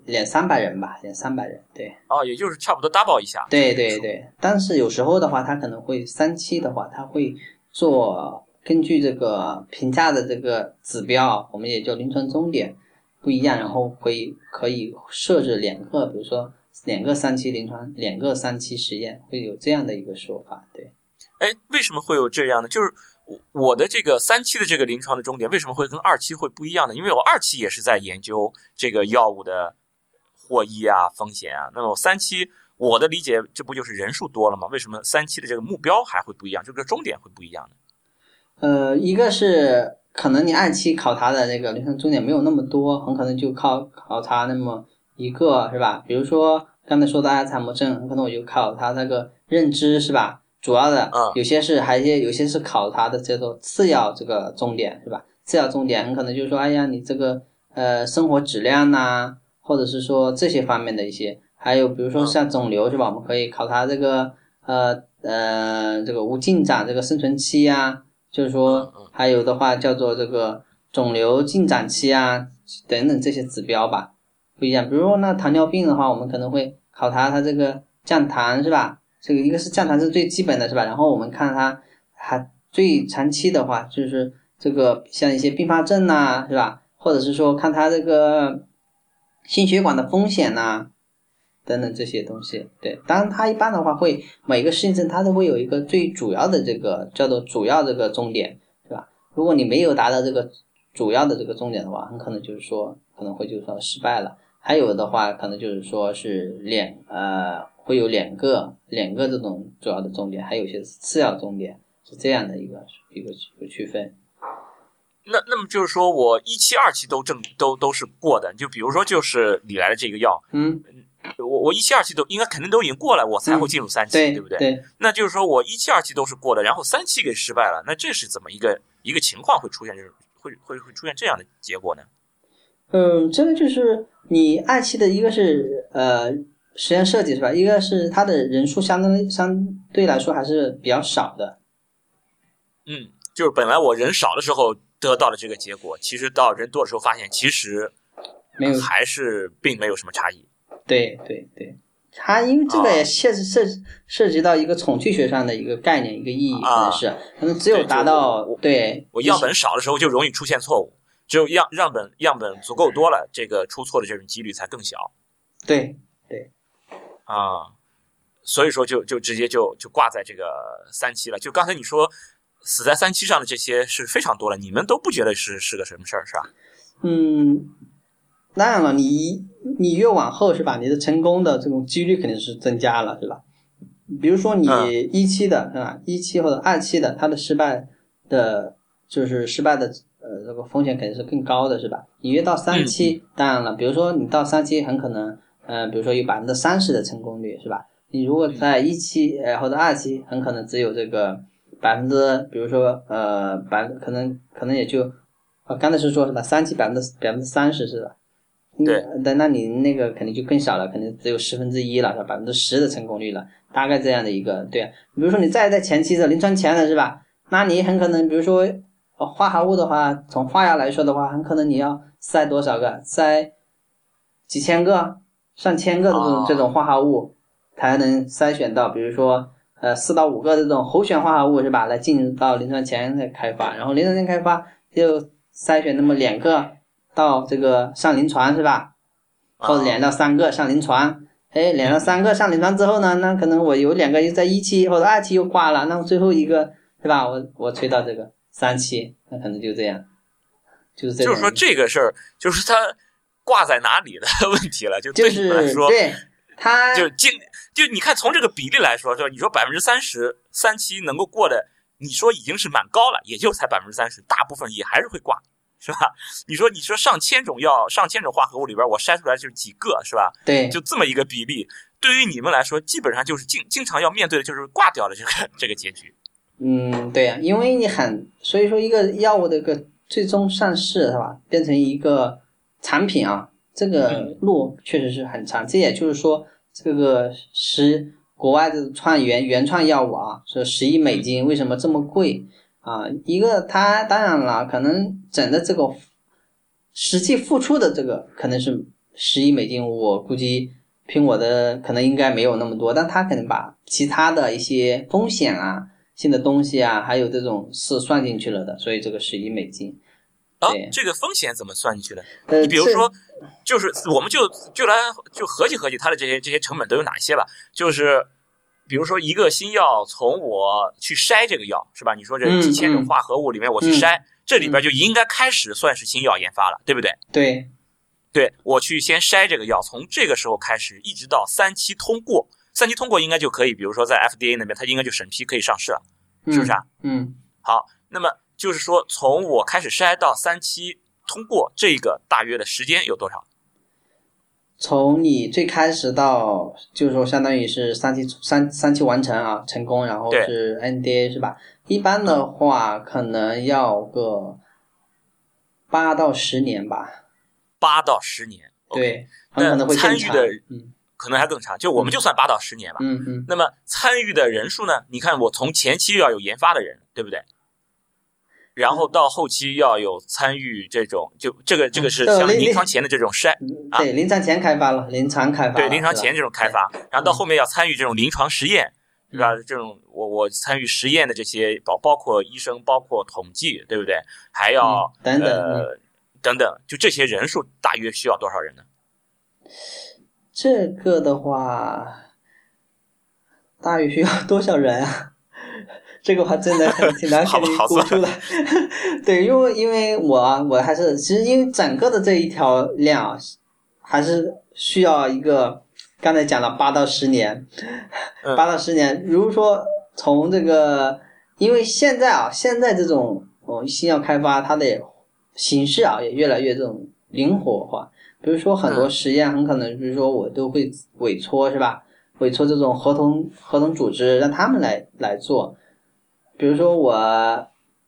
[SPEAKER 2] 两三百人吧，两三百人。对，
[SPEAKER 1] 哦，也就是差不多 double 一下。
[SPEAKER 2] 对对对。但是有时候的话，他可能会三期的话，他会做根据这个评价的这个指标，我们也叫临床终点不一样，然后会可以设置两个，比如说两个三期临床，两个三期实验，会有这样的一个说法。对。
[SPEAKER 1] 哎，为什么会有这样的？就是我我的这个三期的这个临床的终点为什么会跟二期会不一样呢？因为我二期也是在研究这个药物的获益啊、风险啊。那么三期，我的理解，这不就是人数多了吗？为什么三期的这个目标还会不一样？这个终点会不一样呢？
[SPEAKER 2] 呃，一个是可能你二期考察的那个临床终点没有那么多，很可能就考考察那么一个，是吧？比如说刚才说的阿尔茨海默症，很可能我就考察那个认知，是吧？主要的，
[SPEAKER 1] 嗯
[SPEAKER 2] 有些是还有些有些是考察的叫做次要这个重点，是吧？次要重点很可能就是说，哎呀，你这个呃生活质量呐、或者是说这些方面的一些，还有比如说像肿瘤，是吧？我们可以考察这个呃呃这个无进展这个生存期呀、就是说还有的话叫做这个肿瘤进展期啊等等这些指标吧，不一样。比如说那糖尿病的话，我们可能会考察它这个降糖是吧？这个一个是降糖是最基本的是吧？然后我们看它还最长期的话，就是这个像一些并发症呐、是吧？或者是说看它这个心血管的风险呐、等等这些东西。对，当然它一般的话会每个适应症它都会有一个最主要的这个叫做主要这个终点，是吧？如果你没有达到这个主要的这个终点的话，很可能就是说可能会就是说失败了。还有的话，可能就是说是两呃会有两个两个这种主要的重点，还有一些次要重点，是这样的一个一个一个区分。
[SPEAKER 1] 那那么就是说我一期二期都正都都是过的，就比如说就是你来的这个药，
[SPEAKER 2] 嗯，
[SPEAKER 1] 我我一期二期都应该肯定都已经过了，我才会进入三期，
[SPEAKER 2] 对
[SPEAKER 1] 不对？
[SPEAKER 2] 对，
[SPEAKER 1] 那就是说我一期二期都是过的，然后三期给失败了，那这是怎么一个一个情况会出现这种会会会出现这样的结果呢？
[SPEAKER 2] 嗯，这个就是你二期的一个是呃实验设计是吧？一个是它的人数相当相对来说还是比较少的。
[SPEAKER 1] 嗯，就是本来我人少的时候得到的这个结果，其实到人多的时候发现，其实
[SPEAKER 2] 没有
[SPEAKER 1] 还是并没有什么差异。
[SPEAKER 2] 对对对，它因为这个也涉涉涉及到一个统计学上的一个概念一个意义，可能是可能只有达到对
[SPEAKER 1] 我样本少的时候就容易出现错误，只有样样本样本足够多了，这个出错的这种几率才更小。
[SPEAKER 2] 对对
[SPEAKER 1] 啊，所以说就就直接就就挂在这个三期了。就刚才你说死在三期上的这些是非常多了，你们都不觉得是是个什么事儿是吧？
[SPEAKER 2] 嗯。当然了，你你越往后是吧？你的成功的这种几率肯定是增加了，对吧？比如说你一期的是吧？一期或者二期的，它的失败的，就是失败的呃这个风险肯定是更高的，是吧？你越到三期，当然了，比如说你到三期很可能，嗯，比如说有百分之三十的成功率，是吧？你如果在一期呃或者二期，很可能只有这个百分之，比如说呃百可能可能也就，呃刚才是说什么？三期百分之百分之三十是吧？
[SPEAKER 1] 对，
[SPEAKER 2] 但那你那个肯定就更小了，肯定只有十分之一了，是吧？百分之十的成功率了，大概这样的一个，对。比如说你再在前期的临床前的是吧？那你很可能，比如说化合物的话，从化药来说的话，很可能你要塞多少个，塞几千个、上千个这种这种化合物，才能筛选到，比如说呃四到五个这种候选化合物是吧？来进入到临床前的开发，然后临床前开发就筛选那么两个。到这个上临床是吧？或者两到三个上临床，哎，两到三个上临床之后呢，那可能我有两个又在一期或者二期又挂了，那么最后一个对吧？我我推到这个三期，那可能就这样，就是这。
[SPEAKER 1] 就是说这个事儿，就是它挂在哪里的 [laughs] 问题了，就对
[SPEAKER 2] 你们
[SPEAKER 1] 来说，
[SPEAKER 2] 对他
[SPEAKER 1] 就经就你看从这个比例来说，就你说百分之三十三期能够过的，你说已经是蛮高了，也就才百分之三十，大部分也还是会挂。是吧？你说，你说上千种药，上千种化合物里边，我筛出来就是几个，是吧？
[SPEAKER 2] 对，
[SPEAKER 1] 就这么一个比例，对于你们来说，基本上就是经经常要面对的就是挂掉的这个这个结局。
[SPEAKER 2] 嗯，对呀，因为你很，所以说一个药物的一个最终上市，是吧？变成一个产品啊，这个路确实是很长。这也就是说，这个十国外的创原原创药物啊，是十亿美金为什么这么贵？啊，一个他当然了，可能整的这个实际付出的这个可能是十亿美金，我估计苹果的可能应该没有那么多，但他可能把其他的一些风险啊、新的东西啊，还有这种是算进去了的，所以这个十亿美金。
[SPEAKER 1] 啊，这个风险怎么算进去的？
[SPEAKER 2] 呃，
[SPEAKER 1] 你比如说，就是我们就就来就合计合计它的这些这些成本都有哪些吧，就是。比如说，一个新药从我去筛这个药是吧？你说这几千种化合物里面我去筛，这里边就应该开始算是新药研发了，对不对？
[SPEAKER 2] 对，
[SPEAKER 1] 对我去先筛这个药，从这个时候开始一直到三期通过，三期通过应该就可以，比如说在 FDA 那边，它应该就审批可以上市了，是不是啊？
[SPEAKER 2] 嗯，
[SPEAKER 1] 好，那么就是说从我开始筛到三期通过，这个大约的时间有多少？
[SPEAKER 2] 从你最开始到，就是说，相当于是三期三三期完成啊，成功，然后是 NDA 是吧？一般的话，可能要个八到十年吧。
[SPEAKER 1] 八到十年，
[SPEAKER 2] 对，很可能会
[SPEAKER 1] 参与的，
[SPEAKER 2] 嗯，
[SPEAKER 1] 可能还更长。就我们就算八到十年吧。
[SPEAKER 2] 嗯嗯。
[SPEAKER 1] 那么参与的人数呢？你看，我从前期要有研发的人，对不对？然后到后期要有参与这种，就这个这个是像临床前的这种筛，
[SPEAKER 2] 对，临床前开发了，临床开发，
[SPEAKER 1] 对，临床前这种开发，然后到后面要参与这种临床实验，是吧？这种我我参与实验的这些包包括医生，包括统计，对不对？还要
[SPEAKER 2] 等
[SPEAKER 1] 等等等，就这些人数大约需要多少人呢？
[SPEAKER 2] 这个的话，大约需要多少人啊？这个话真的挺难 [laughs] 给你估出的，[laughs] 对，因为因为我我还是其实因为整个的这一条链啊，还是需要一个刚才讲了八到十年，
[SPEAKER 1] 嗯
[SPEAKER 2] 八到十年。如果说从这个，因为现在啊，现在这种哦新药开发，它的形式啊也越来越这种灵活化。比如说很多
[SPEAKER 1] 嗯
[SPEAKER 2] 实验，很可能比如说我都会委托是吧？委托这种合同合同组织，让他们来来做。比如说我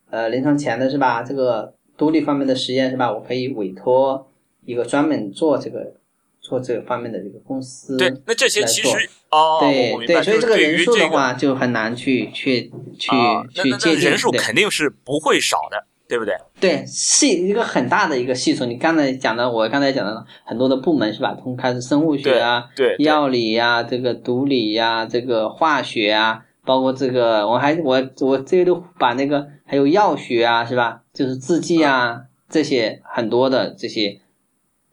[SPEAKER 2] 呃临床前的是吧？这个独立方面的实验是吧？我可以委托一个专门做这个做这个方面的这个公司。
[SPEAKER 1] 对，那这些其实哦，
[SPEAKER 2] 对对，所以这个人数的话就很难去去去、去界定。
[SPEAKER 1] 人数
[SPEAKER 2] 对
[SPEAKER 1] 肯定是不会少的，对不对？
[SPEAKER 2] 对，系一个很大的一个系统。你刚才讲的，我刚才讲的很多的部门是吧？从开始生物学啊、
[SPEAKER 1] 对，对
[SPEAKER 2] 药理呀、这个毒理呀、这个化学啊，包括这个，我还我我这个都把那个还有药学啊，是吧？就是制剂啊这些很多的这些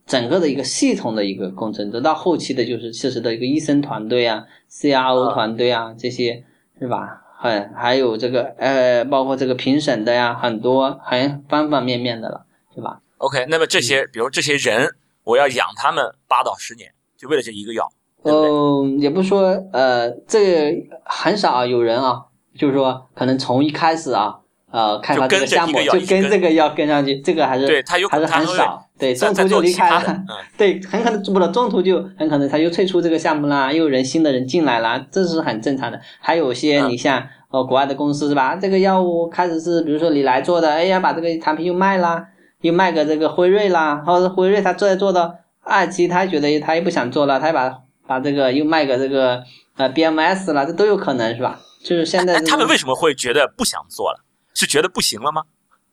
[SPEAKER 2] 整个的一个系统的一个工程，得到后期的就是确实的一个医生团队啊、CRO
[SPEAKER 1] 啊
[SPEAKER 2] 团队啊这些是吧？很还有这个呃，包括这个评审的呀，很多很方方面面的了，是吧
[SPEAKER 1] ？OK，那么这
[SPEAKER 2] 嗯
[SPEAKER 1] 些，比如这些人，我要养他们八到十年，就为了这一个药，
[SPEAKER 2] 嗯，也不是说呃，这个很少有人啊，就是说可能从一开始啊，呃，开发这个项目
[SPEAKER 1] 就跟
[SPEAKER 2] 这个要跟上去，这个还是
[SPEAKER 1] 对他有
[SPEAKER 2] 还是很少，对，中途就离开了，
[SPEAKER 1] 嗯，[laughs]
[SPEAKER 2] 对，很可能不了，中途就很可能他又退出这个项目啦，又有人新的人进来啦，这是很正常的。还有些
[SPEAKER 1] 嗯
[SPEAKER 2] 你像呃国外的公司是吧？这个药物开始是比如说你来做的，哎呀，把这个产品又卖啦，又卖给这个辉瑞啦，或者辉瑞他做着做的二期，他觉得他又不想做了，他把把这个又卖给这个呃 BMS 了，这都有可能是吧？就是现在
[SPEAKER 1] 他们为什么会觉得不想做了？是觉得不行了吗？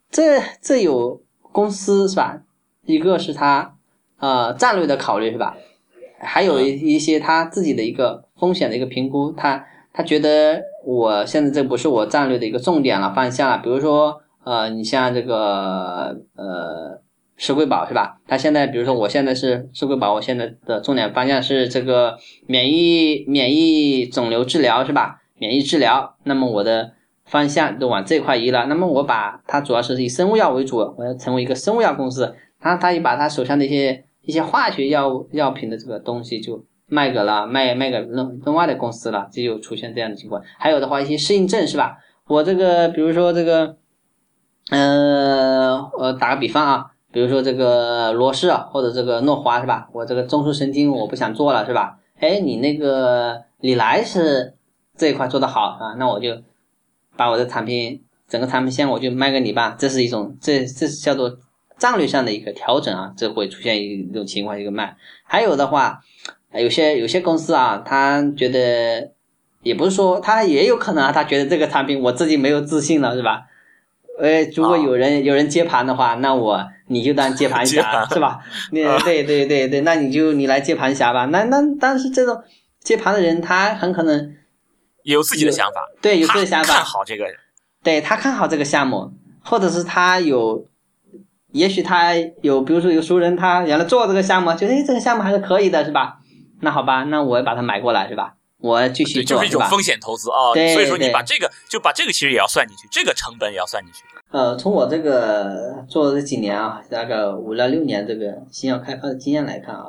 [SPEAKER 2] 这这有公司是吧？一个是他呃战略的考虑是吧？还有一一些他自己的一个风险的一个评估，他他觉得我现在这不是我战略的一个重点了方向了。比如说呃，你像这个呃石贵宝是吧？他现在比如说我现在是石贵宝，我现在的重点方向是这个免疫免疫肿瘤治疗是吧？免疫治疗，那么我的方向都往这块移了。那么我把它主要是以生物药为主，我要成为一个生物药公司。他他也把他手上的一些一些化学药物药品的这个东西就卖给了卖卖给另另外的公司了，这就出现这样的情况。还有的话，一些适应症是吧？我这个比如说这个，呃呃，打个比方啊，比如说这个罗氏啊或者这个诺华是吧？我这个中枢神经我不想做了是吧？哎，你那个李来是这一块做得好啊，那我就把我的产品整个产品线我就卖给你吧，这是一种这这是叫做战略上的一个调整啊，这会出现一种情况一个卖。还有的话，有些有些公司啊，他觉得也不是说他也有可能啊，他觉得这个产品我自己没有自信了是吧？呃，如果有人、有人接盘的话，那我你就当接盘侠是吧？[laughs] 你对对对对，那你就你来接盘侠吧。那那但是这种接盘的人，他很可能
[SPEAKER 1] 也有自己的想法，
[SPEAKER 2] 对有
[SPEAKER 1] 自
[SPEAKER 2] 己的想法，
[SPEAKER 1] 看好这个，
[SPEAKER 2] 对他看好这个项目，或者是他有，也许他有，比如说有熟人，他原来做这个项目，觉得哎这个项目还是可以的，是吧？那好吧，那我把它买过来，是吧？我继续做，吧？
[SPEAKER 1] 是一种风险投资啊。
[SPEAKER 2] 对
[SPEAKER 1] 所以说你把这个就把这个其实也要算进去，这个成本也要算进去。
[SPEAKER 2] 呃，从我这个做了这几年啊，大概五到六年这个新药开发的经验来看啊，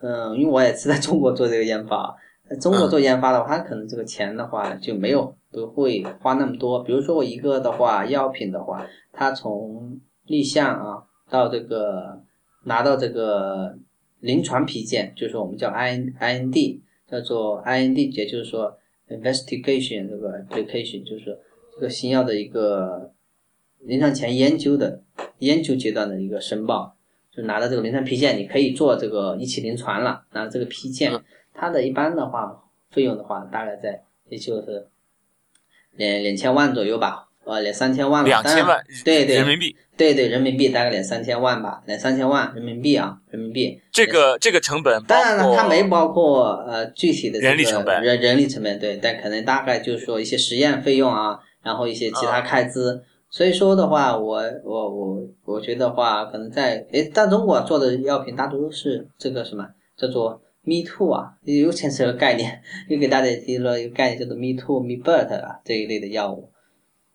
[SPEAKER 2] 嗯，因为我也是在中国做这个研发中国做研发的话，它可能这个钱的话就没有不会花那么多。比如说我一个的话，药品的话，它从立项啊到这个拿到这个临床批件，就是说我们叫 I I N D，叫做 I N D，也就是说 investigation 这个 application，就是这个新药的一个临床前研究的研究阶段的一个申报，就拿到这个临床批件，你可以做这个一期临床了。拿到这个批件
[SPEAKER 1] 嗯，
[SPEAKER 2] 它的一般的话费用的话，大概在也就是两两千万左右吧，呃，两三千万吧。当然
[SPEAKER 1] 两千万
[SPEAKER 2] 对对
[SPEAKER 1] 人民币，
[SPEAKER 2] 对对，人民币大概两三千万吧，两三千万人民币啊，人民币。
[SPEAKER 1] 这个这个成本
[SPEAKER 2] 当然了，它没包括呃具体的这个
[SPEAKER 1] 人力成本
[SPEAKER 2] 人人力成本对，但可能大概就是说一些实验费用啊，然后一些其他开支。所以说的话，我我我我觉得话，可能在诶，但中国做的药品大多都是这个什么叫做 Me Too 啊，又牵扯个概念，又给大家提了一个概念叫做 Me Too、Me Bird 啊这一类的药物。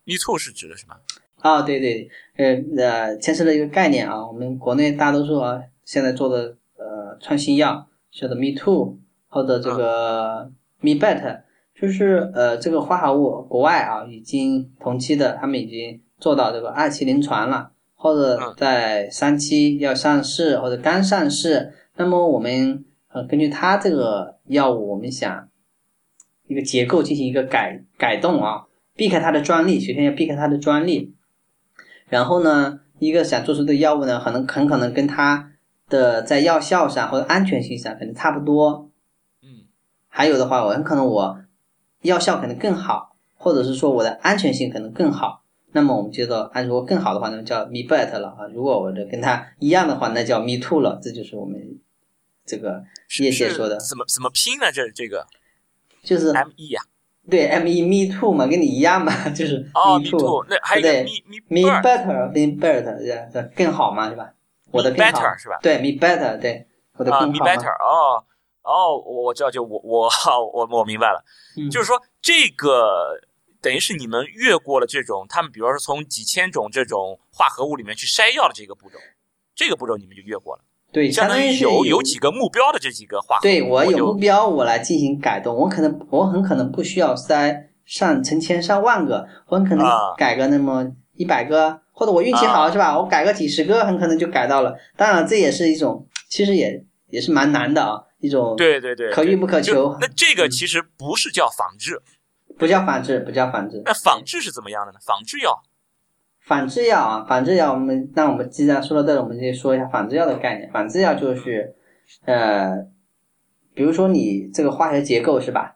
[SPEAKER 1] Me Too 是指的什么？
[SPEAKER 2] 啊，对对，呃呃，牵涉了一个概念啊，我们国内大多数啊现在做的呃创新药叫做 Me Too 或者这个 MeBet，就是呃这个化合物国外啊已经同期的，他们已经做到这个二期临床了，或者在三期要上市或者刚上市。那么我们呃根据它这个药物，我们想一个结构进行一个改改动啊，避开它的专利，首先要避开它的专利。然后呢，一个想做出的药物呢，可能很可能跟它的在药效上或者安全性上可能差不多。
[SPEAKER 1] 嗯，
[SPEAKER 2] 还有的话，我很可能我药效可能更好，或者是说我的安全性可能更好。那么我们觉得，按如果更好的话，那么叫 me better 了啊。如果我的跟它一样的话，那叫 me too 了。这就是我们这个业界说的。
[SPEAKER 1] 怎么怎么拼呢？这这个
[SPEAKER 2] 就是
[SPEAKER 1] M E 呀。
[SPEAKER 2] 对，M E me too 嘛，跟你一样嘛，[laughs] 就是
[SPEAKER 1] ，me too，那还有 me
[SPEAKER 2] me me better，me better，这更好嘛，对吧？我的更好
[SPEAKER 1] 是吧？
[SPEAKER 2] 对，me better，对，我的更好。
[SPEAKER 1] me better，哦哦，我我知道，就我我 [laughs] 我我明白了，就是说这个等于是你们越过了这种他们，比如说从几千种这种化合物里面去筛药的这个步骤，这个步骤你们就越过了。
[SPEAKER 2] 对，
[SPEAKER 1] 相当于有有几个目标的这几个化合物，
[SPEAKER 2] 对我有目标，我来进行改动。我可能我很可能不需要筛上成千上万个，我很可能改个那么一百个，或者我运气好是吧？我改个几十个，很可能就改到了。当然，这也是一种，其实也也是蛮难的啊，一种
[SPEAKER 1] 对对对，
[SPEAKER 2] 可遇不可求。
[SPEAKER 1] 那这个其实不是叫仿制，
[SPEAKER 2] 不叫仿制，不叫仿制。
[SPEAKER 1] 那仿制是怎么样的呢？仿制药。
[SPEAKER 2] 仿制药啊，仿制药，我们那我们既然说到这，我们就说一下仿制药的概念。仿制药就是，呃，比如说你这个化学结构是吧？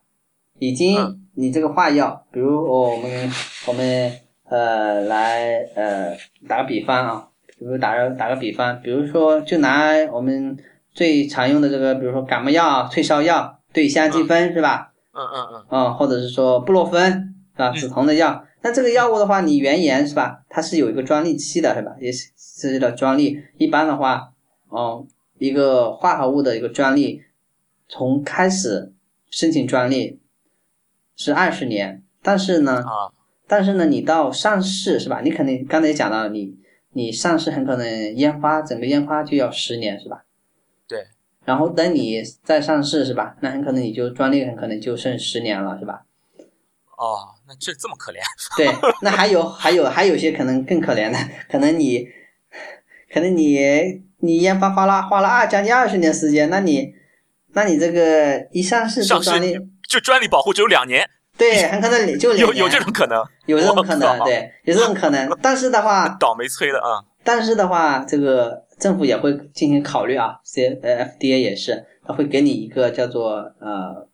[SPEAKER 2] 已经你这个化药，比如我们我们呃来呃打个比方啊，比如打个打个比方，比如说就拿我们最常用的这个，比如说感冒药、退烧药，对乙酰氨基酚是
[SPEAKER 1] 吧？嗯嗯嗯。
[SPEAKER 2] 嗯，或者是说布洛芬是吧？止疼的药。那这个药物的话，你原研是吧？它是有一个专利期的，是吧？也是涉及到专利。一般的话，哦，一个化合物的一个专利，从开始申请专利是二十年，但是呢，
[SPEAKER 1] 啊，
[SPEAKER 2] 但是呢，你到上市是吧？你肯定刚才也讲到了，你你上市很可能研发整个研发就要十年是吧？
[SPEAKER 1] 对。
[SPEAKER 2] 然后等你再上市是吧？那很可能你就专利很可能就剩十年了是吧？
[SPEAKER 1] 哦，那这这么可怜？
[SPEAKER 2] 对，那还有 [laughs] 还有还有些可能更可怜的，可能你，可能你你研发花了花了二将近二十年时间，那你，那你这个一上市就专利
[SPEAKER 1] 就专利保护只有两年？
[SPEAKER 2] 对，很可能就
[SPEAKER 1] 有有这种可能，
[SPEAKER 2] 有这种可能，对，有这种可能。但是的话，[laughs]
[SPEAKER 1] 倒霉催的啊。
[SPEAKER 2] 但是的话，这个政府也会进行考虑啊，C 呃 FDA 也是，他会给你一个叫做呃。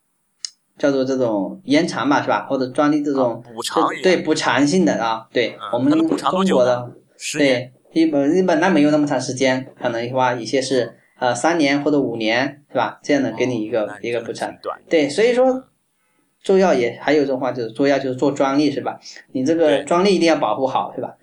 [SPEAKER 2] 叫做这种延长吧，是吧？或者专利这种
[SPEAKER 1] 补偿，
[SPEAKER 2] 对补偿性的啊，对我们中国的，对日本日本那没有那么长时间，可能的话一些是呃三年或者五年，是吧？这样的给你一个一个补偿，对，所以说做药也还有一种话就是做药就是做专利，是吧？你这个专利一定要保护好，是吧？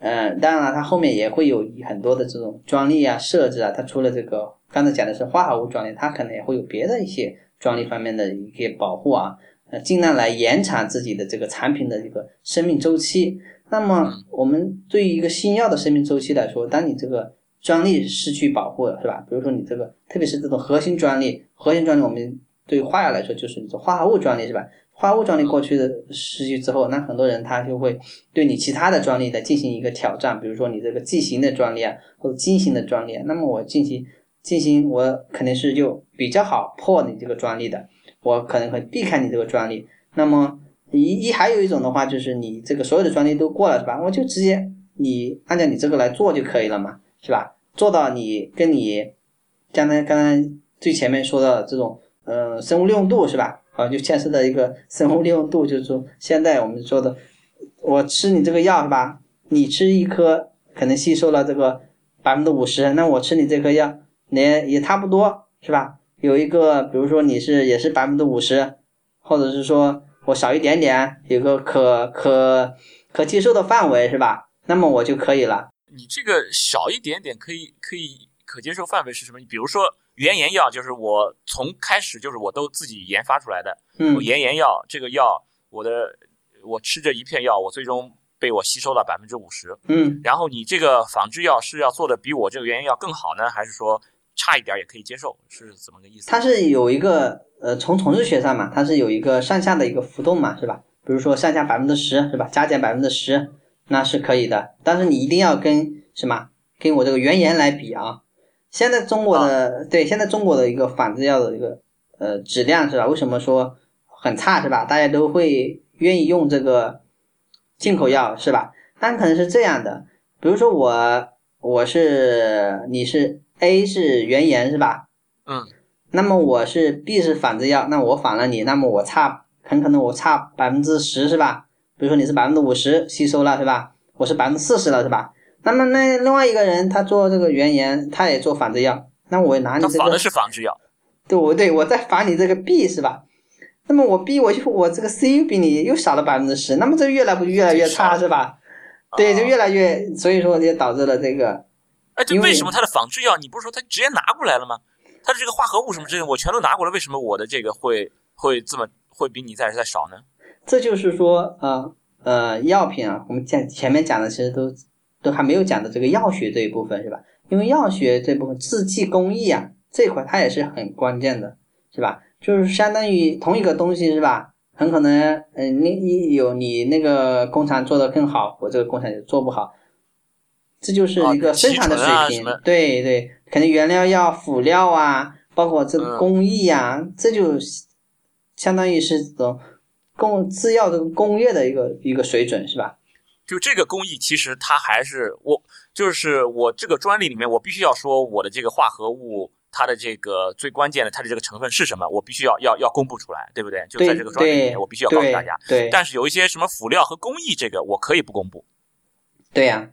[SPEAKER 2] 嗯，当然了，它后面也会有很多的这种专利啊设置啊，它除了这个刚才讲的是化合物专利，它可能也会有别的一些。专利方面的一些保护啊，呃，尽量来延长自己的这个产品的一个生命周期。那么，我们对于一个新药的生命周期来说，当你这个专利失去保护了，是吧？比如说你这个，特别是这种核心专利，核心专利我们对于化药来说就是你这化合物专利，是吧？化合物专利过去的失去之后，那很多人他就会对你其他的专利的进行一个挑战，比如说你这个剂型的专利啊，或者基型的专利，那么我进行。进行我肯定是就比较好破你这个专利的，我可能会避开你这个专利。那么一一还有一种的话，就是你这个所有的专利都过了是吧？我就直接你按照你这个来做就可以了嘛，是吧？做到你跟你刚才刚才最前面说的这种呃生物利用度是吧？啊，就牵涉到一个生物利用度，就是说现在我们说的，我吃你这个药是吧？你吃一颗可能吸收了这个百分之五十，那我吃你这颗药。也也差不多是吧？有一个，比如说你是也是百分之五十，或者是说我少一点点，有个可可可接受的范围是吧？那么我就可以了。
[SPEAKER 1] 你这个少一点点可以可以可接受范围是什么？你比如说原研药，就是我从开始就是我都自己研发出来的。
[SPEAKER 2] 嗯。
[SPEAKER 1] 原研药这个药，我的我吃这一片药，我最终被我吸收了百分之五十。
[SPEAKER 2] 嗯。
[SPEAKER 1] 然后你这个仿制药是要做的比我这个原研药更好呢，还是说？差一点也可以接受，是怎么个意思？
[SPEAKER 2] 它是有一个呃，从统计学上嘛，它是有一个上下的一个浮动嘛，是吧？比如说上下百分之十，是吧？加减百分之十，那是可以的。但是你一定要跟什么？跟我这个原研来比啊。现在中国的对，现在中国的一个仿制药的一个呃质量是吧？为什么说很差是吧？大家都会愿意用这个进口药是吧？但可能是这样的，比如说我我是你是 A 是原研是吧？
[SPEAKER 1] 嗯，
[SPEAKER 2] 那么我是 B 是仿制药，那我仿了你，那么我差很可能我差百分之十是吧？比如说你是百分之五十吸收了是吧？我是百分之四十了是吧？那么那另外一个人他做这个原研，他也做仿制药，那我拿你这个
[SPEAKER 1] 仿的是仿制药，
[SPEAKER 2] 对，我对我在仿你这个 B 是吧？那么我 B 我就我这个 C 比你又少了百分之十，那么这越来不越来越差是吧？对，就越来越，所以说就导致了这个。
[SPEAKER 1] 哎，这为什么它的仿制药你不是说它直接拿过来了吗？它的这个化合物什么之类的，我全都拿过来，为什么我的这个会会这么会比你在在少呢？
[SPEAKER 2] 这就是说，呃呃，药品啊，我们前前面讲的其实都都还没有讲的这个药学这一部分是吧？因为药学这部分制剂工艺啊这一块它也是很关键的，是吧？就是相当于同一个东西是吧？很可能，嗯，你你有你那个工厂做的更好，我这个工厂就做不好，这就是一个生产的水平。对对，可能原料药、辅料啊，包括这个工艺啊，这就相当于是这种工制药这个工业的一个一个水准，是吧？
[SPEAKER 1] 就这个工艺，其实它还是我，就是我这个专利里面，我必须要说我的这个化合物。它的这个最关键的，它的这个成分是什么？我必须要要要公布出来，对不对？就在这个专利里面，我必须要告诉大家。
[SPEAKER 2] 对。
[SPEAKER 1] 但是有一些什么辅料和工艺，这个我可以不公布。
[SPEAKER 2] 对呀。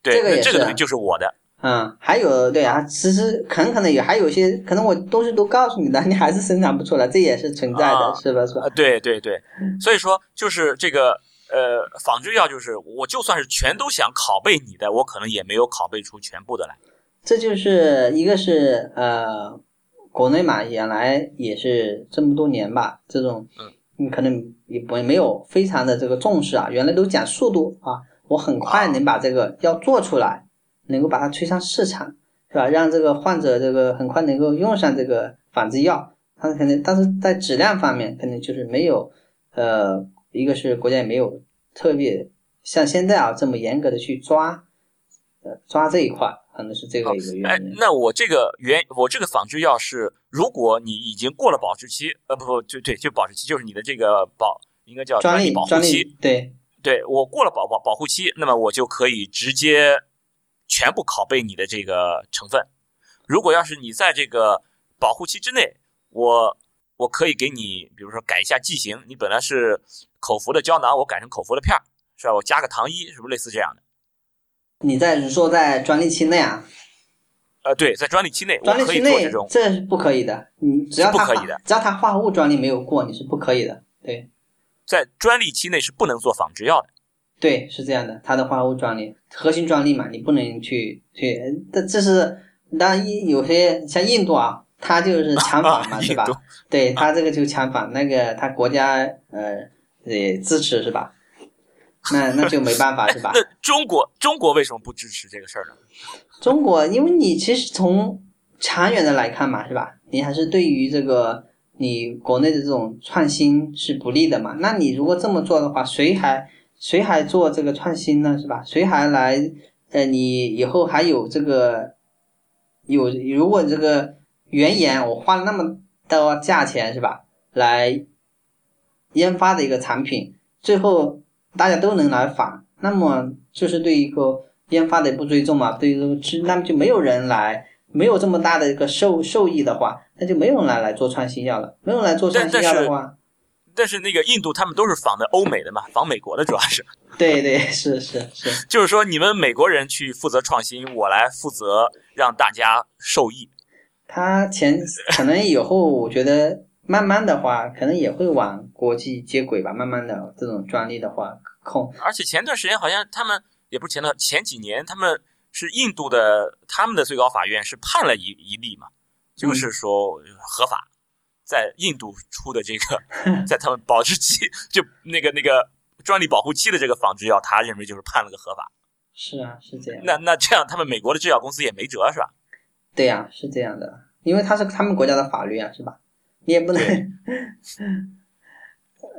[SPEAKER 1] 对，
[SPEAKER 2] 这个。
[SPEAKER 1] 这个东西就是我的。
[SPEAKER 2] 嗯，还有对啊，其实很可能也还有一些，可能我东西都告诉你的，你还是生产不出来，这也是存在的，是吧？是吧？
[SPEAKER 1] 对对对。所以说，就是这个呃，仿制药，就是我就算是全都想拷贝你的，我可能也没有拷贝出全部的来。
[SPEAKER 2] 这就是一个是呃，国内嘛，原来也是这么多年吧，这种嗯，可能也不没有非常的这个重视啊。原来都讲速度啊，我很快能把这个药做出来，能够把它推上市场，是吧？让这个患者这个很快能够用上这个仿制药，它可能但是在质量方面，可能就是没有呃，一个是国家也没有特别像现在啊这么严格的去抓呃抓这一块。可能是这个一个原因。
[SPEAKER 1] 那我这个原我这个仿制药是，如果你已经过了保质期，呃，不不，就对，就保质期，就是你的这个保应该叫
[SPEAKER 2] 专利
[SPEAKER 1] 保护期。
[SPEAKER 2] 对，
[SPEAKER 1] 对我过了保保保护期，那么我就可以直接全部拷贝你的这个成分。如果要是你在这个保护期之内，我我可以给你，比如说改一下剂型，你本来是口服的胶囊，我改成口服的片儿，是吧？我加个糖衣，是不是类似这样的？
[SPEAKER 2] 你在说在专利期内啊？
[SPEAKER 1] 呃，对，在专利期内，
[SPEAKER 2] 专利期内
[SPEAKER 1] 这
[SPEAKER 2] 是不可以的。你只要
[SPEAKER 1] 不可以的，
[SPEAKER 2] 只要它化合物专利没有过，你是不可以的。对，
[SPEAKER 1] 在专利期内是不能做仿制药的。
[SPEAKER 2] 对，是这样的，它的化合物专利核心专利嘛，你不能去去。这这是当然，有些像印度啊，它就是 [laughs] 强仿嘛，是吧？对，它这个就强仿，那个它国家呃也支持是吧？那那就没办法是吧？[laughs]
[SPEAKER 1] 那中国中国为什么不支持这个事儿呢？
[SPEAKER 2] 中国，因为你其实从长远的来看嘛，是吧？你还是对于这个你国内的这种创新是不利的嘛？那你如果这么做的话，谁还谁还做这个创新呢？是吧？谁还来？呃，你以后还有这个有如果这个原研我花了那么多价钱是吧？来研发的一个产品，最后。大家都能来仿，那么就是对一个研发的不尊重嘛？对于这个，那么就没有人来，没有这么大的一个受受益的话，那就没有人来来做创新药了。没有人来做创新药的话，
[SPEAKER 1] 但是那个印度他们都是仿的欧美的嘛，仿美国的主要是。
[SPEAKER 2] 对对是是是，
[SPEAKER 1] 就是说你们美国人去负责创新，我来负责让大家受益。
[SPEAKER 2] 他前可能以后我觉得。慢慢的话，可能也会往国际接轨吧。慢慢的，这种专利的话控。
[SPEAKER 1] 而且前段时间好像他们也不是前段，前几年他们是印度的，他们的最高法院是判了一一例嘛，就是说合法，在印度出的这个，[laughs] 在他们保质期就那个那个专利保护期的这个仿制药，他认为就是判了个合法。
[SPEAKER 2] 是啊，是这样。
[SPEAKER 1] 那那这样，他们美国的制药公司也没辙是吧？
[SPEAKER 2] 对呀、是这样的，因为它是他们国家的法律啊，是吧？你也不能，[laughs]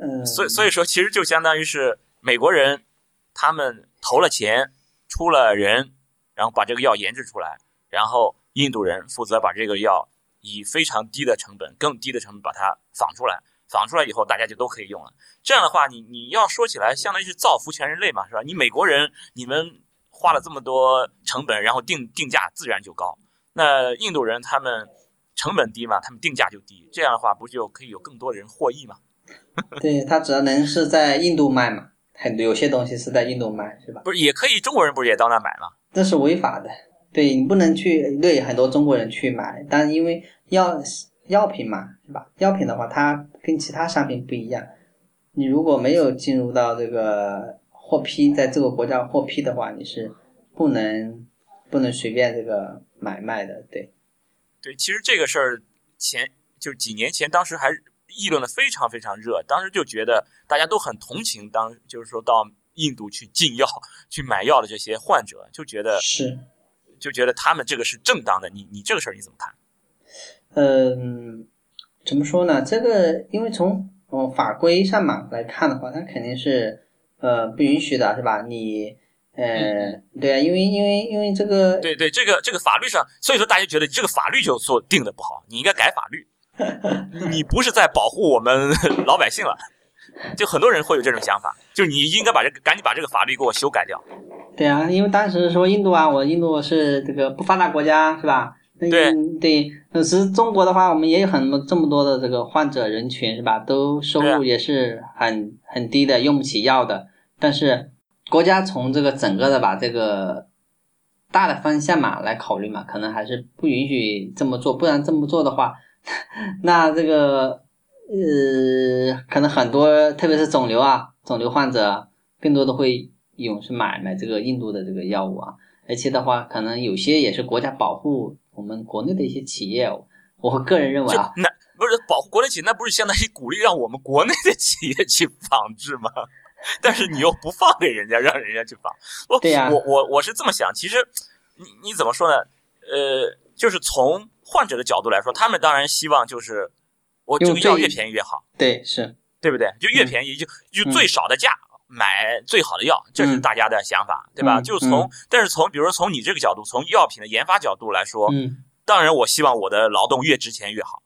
[SPEAKER 2] 嗯，
[SPEAKER 1] 所以所以说，其实就相当于是美国人他们投了钱，出了人，然后把这个药研制出来，然后印度人负责把这个药以非常低的成本、更低的成本把它仿出来，仿出来以后大家就都可以用了。这样的话，你你要说起来，相当于是造福全人类嘛，是吧？你美国人你们花了这么多成本，然后定定价自然就高。那印度人他们成本低嘛，他们定价就低，这样的话不就可以有更多人获益嘛？[laughs]
[SPEAKER 2] 对，他只要能是在印度卖嘛，很有些东西是在印度卖，是吧？
[SPEAKER 1] 不是也可以，中国人不是也到那买吗？
[SPEAKER 2] 这是违法的，对你不能去对很多中国人去买，但因为药药品嘛，是吧？药品的话，它跟其他商品不一样，你如果没有进入到这个获批，在这个国家获批的话，你是不能不能随便这个买卖的，对。
[SPEAKER 1] 对，其实这个事儿前就几年前，当时还议论的非常非常热，当时就觉得大家都很同情当就是说到印度去进药、去买药的这些患者，就觉得
[SPEAKER 2] 是，
[SPEAKER 1] 就觉得他们这个是正当的。你你这个事儿你怎么看？
[SPEAKER 2] 嗯，怎么说呢？这个因为从哦法规上嘛来看的话，它肯定是呃不允许的，是吧？你呃对啊，因为因为因为这个
[SPEAKER 1] 对对，这个这个法律上，所以说大家觉得这个法律就做定的不好，你应该改法律。[laughs] 你不是在保护我们 [laughs] 老百姓了，就很多人会有这种想法，就是你应该把这个赶紧把这个法律给我修改掉。
[SPEAKER 2] 对啊，因为当时说印度啊，我印度是这个不发达国家，是吧？那
[SPEAKER 1] 对
[SPEAKER 2] 对，可是中国的话，我们也有很多这么多的这个患者人群，是吧？都收入也是很很低的，用不起药的。但是国家从这个整个的把这个大的方向嘛来考虑嘛，可能还是不允许这么做，不然这么做的话，[laughs] 那这个呃，可能很多，特别是肿瘤啊，肿瘤患者更多的会涌是买买这个印度的这个药物啊，而且的话，可能有些也是国家保护我们国内的一些企业，我个人认为啊，
[SPEAKER 1] 那不是保护国内企业，那不是相当于鼓励让我们国内的企业去仿制吗？[laughs] 但是你又不放给人家，让人家去放。我
[SPEAKER 2] 对呀
[SPEAKER 1] 我我我是这么想，其实你你怎么说呢？呃，就是从患者的角度来说，他们当然希望就是我这个药越便宜越好，
[SPEAKER 2] 对，是，
[SPEAKER 1] 对不对？就越
[SPEAKER 2] 嗯
[SPEAKER 1] 便宜就就
[SPEAKER 2] 嗯
[SPEAKER 1] 最少的价。买最好的药，这是
[SPEAKER 2] 嗯
[SPEAKER 1] 大家的想法，对吧？
[SPEAKER 2] 嗯
[SPEAKER 1] 就从
[SPEAKER 2] 嗯，
[SPEAKER 1] 但是从，比如说从你这个角度，从药品的研发角度来说，
[SPEAKER 2] 嗯，
[SPEAKER 1] 当然我希望我的劳动越值钱越好。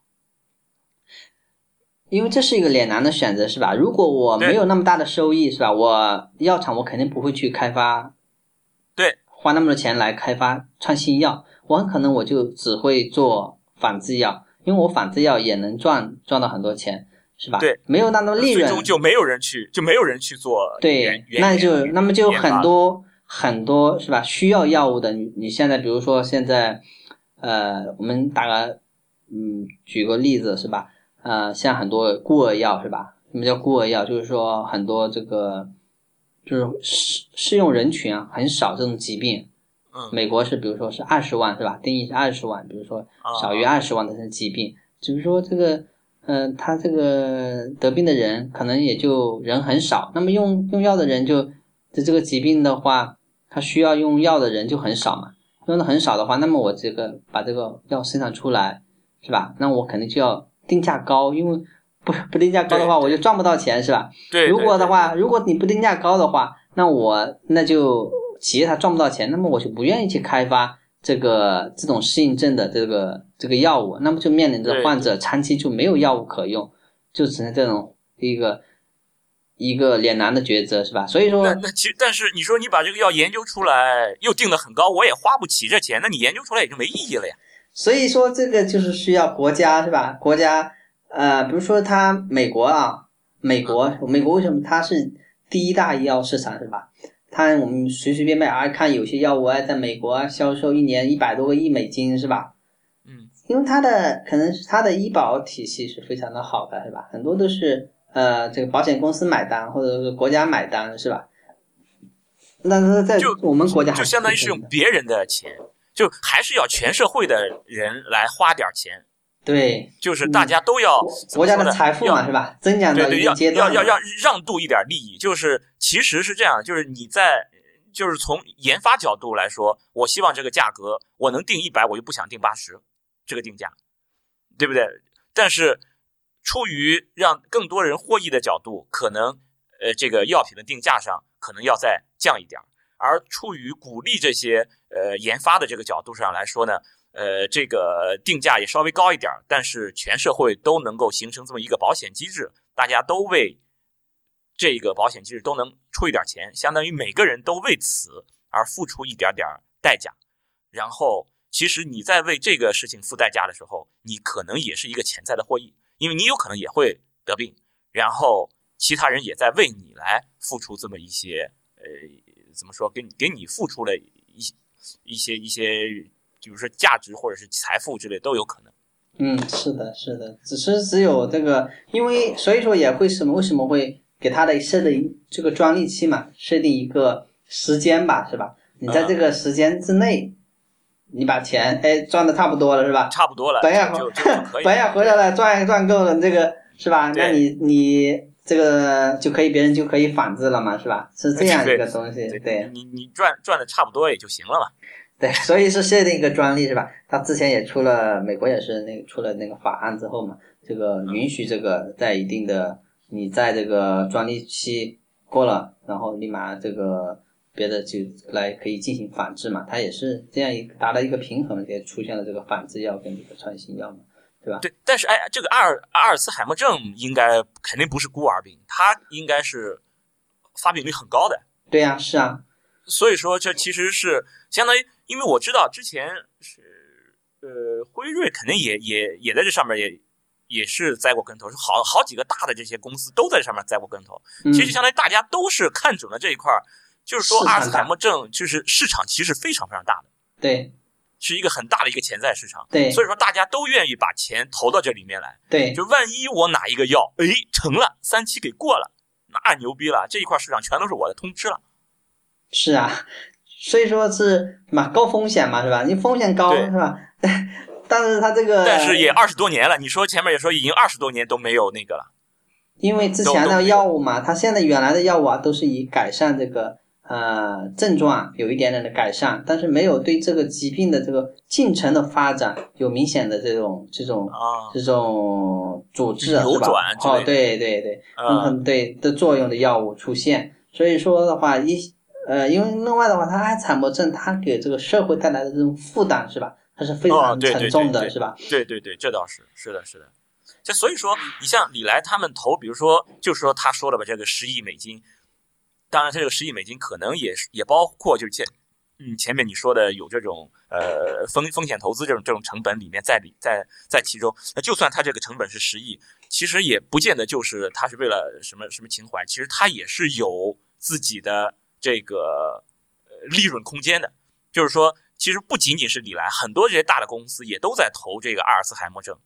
[SPEAKER 2] 因为这是一个两难的选择，是吧？如果我没有那么大的收益，是吧？我药厂我肯定不会去开发，
[SPEAKER 1] 对，
[SPEAKER 2] 花那么多钱来开发创新药，我很可能我就只会做仿制药，因为我仿制药也能赚赚到很多钱，是吧？
[SPEAKER 1] 对，
[SPEAKER 2] 没有那么多利润，
[SPEAKER 1] 最终就没有人去，就没有人去做
[SPEAKER 2] 对，那就那么就很多很多是吧？需要药物的，你你现在比如说现在，呃，我们打个嗯，举个例子是吧？呃，像很多孤儿药是吧？什么叫孤儿药？就是说很多这个就是适适用人群啊很少这种疾病，
[SPEAKER 1] 嗯
[SPEAKER 2] 美国是比如说是二十万是吧？定义是二十万，比如说
[SPEAKER 1] 啊
[SPEAKER 2] 少于二十万的这种疾病，只是说这个，嗯、他这个得病的人可能也就人很少，那么用用药的人就这这个疾病的话，他需要用药的人就很少嘛，用的很少的话，那么我这个把这个药生产出来，是吧？那我肯定就要定价高，因为不不定价高的话，我就赚不到钱，是吧？
[SPEAKER 1] 对，
[SPEAKER 2] 如果的话，如果你不定价高的话，那我那就企业它赚不到钱，那么我就不愿意去开发这个这种适应症的这个这个药物，那么就面临着患者长期就没有药物可用，就只能这种一个一个两难的抉择，是吧？所以说
[SPEAKER 1] 那，那其实，但是你说你把这个药研究出来，又定的很高，我也花不起这钱，那你研究出来也就没意义了呀。
[SPEAKER 2] 所以说这个就是需要国家是吧？国家呃，比如说它美国啊，美国美国为什么它是第一大医药市场是吧？它我们随随便便啊看有些药物啊，在美国啊销售一年一百多个亿美金是吧？
[SPEAKER 1] 嗯，
[SPEAKER 2] 因为它的可能是它的医保体系是非常的好的是吧？很多都是呃这个保险公司买单或者是国家买单是吧？那那在
[SPEAKER 1] 就
[SPEAKER 2] 我们国家还
[SPEAKER 1] 就相当于是用别人的钱，就还是要全社会的人来花点钱，
[SPEAKER 2] 对。
[SPEAKER 1] 就是大家都要、
[SPEAKER 2] 国家的财富嘛是吧？增长到一
[SPEAKER 1] 对对，要
[SPEAKER 2] 定阶段嘛
[SPEAKER 1] 要要让让渡一点利益，就是其实是这样，就是你在就是从研发角度来说，我希望这个价格我能定一百，我就不想定八十，这个定价，对不对？但是出于让更多人获益的角度，可能呃这个药品的定价上可能要再降一点而出于鼓励这些呃研发的这个角度上来说呢，呃这个定价也稍微高一点但是全社会都能够形成这么一个保险机制，大家都为。这个保险机制都能出一点钱，相当于每个人都为此而付出一点点代价。然后，其实你在为这个事情付代价的时候，你可能也是一个潜在的获益，因为你有可能也会得病。然后，其他人也在为你来付出这么一些，呃，怎么说？给你给你付出了一一些一些，比如说价值或者是财富之类都有可能。
[SPEAKER 2] 嗯，是的，是的，只是只有这个，因为所以说也会什么？为什么会？给他的设定这个专利期嘛，设定一个时间吧，是吧？你在这个时间之内，你把钱哎赚的差不多了，是吧？
[SPEAKER 1] 差不多了，
[SPEAKER 2] 本也
[SPEAKER 1] 回
[SPEAKER 2] 本也回来了，赚赚够了，这个是吧？那你你这个就可以，别人就可以仿制了嘛，是吧？是这样一个东西，对。
[SPEAKER 1] 你你赚赚的差不多也就行了嘛。
[SPEAKER 2] 对，[laughs] 所以是设定一个专利是吧？他之前也出了，美国也是那个出了那个法案之后嘛，这个允许这个在一定的。你在这个专利期过了，然后立马这个别的就来可以进行仿制嘛，它也是这样一达到一个平衡，也出现了这个仿制药跟这个创新药嘛，对吧？
[SPEAKER 1] 对，但是哎，这个阿尔阿尔茨海默症应该肯定不是孤儿病，它应该是发病率很高的。
[SPEAKER 2] 对呀，是啊。
[SPEAKER 1] 所以说这其实是相当于，因为我知道之前是呃辉瑞肯定也也也在这上面也。也是栽过跟头，是好好几个大的这些公司都在上面栽过跟头。其实相当于大家都是看准了这一块就是说阿尔茨海默症就是市场其实非常非常大的，
[SPEAKER 2] 对，
[SPEAKER 1] 是一个很大的一个潜在市场。
[SPEAKER 2] 对，
[SPEAKER 1] 所以说大家都愿意把钱投到这里面来。
[SPEAKER 2] 对，
[SPEAKER 1] 就万一我哪一个药哎成了三期给过了，那牛逼了，这一块市场全都是我的，通吃了。
[SPEAKER 2] 是啊，所以说是嘛高风险嘛是吧？你风险高是吧？[laughs] 但是它这个，
[SPEAKER 1] 但是也二十多年了。你说前面也说已经二十多年都没有那个了，
[SPEAKER 2] 因为之前的药物嘛，它现在原来的药物啊，都是以改善这个呃症状有一点点的改善，但是没有对这个疾病的这个进程的发展有明显的这种这种
[SPEAKER 1] 啊
[SPEAKER 2] 这种阻滞
[SPEAKER 1] 是
[SPEAKER 2] 吧？哦，对对对，嗯对的作用的药物出现。所以说的话，一呃，因为另外的话，它阿尔茨海默症它给这个社会带来的这种负担是吧？它是非常沉重的，是吧？
[SPEAKER 1] 对对对，这倒是是的，是的。就所以说，你像李来他们投，比如说，就是说他说了吧，这个十亿美金，当然，它这个十亿美金可能也是也包括就是前嗯前面你说的有这种呃风风险投资这种这种成本里面在里在在其中。那就算它这个成本是十亿，其实也不见得就是它是为了什么什么情怀，其实它也是有自己的这个呃利润空间的，就是说。其实不仅仅是李来，很多这些大的公司也都在投这个阿尔茨海默症，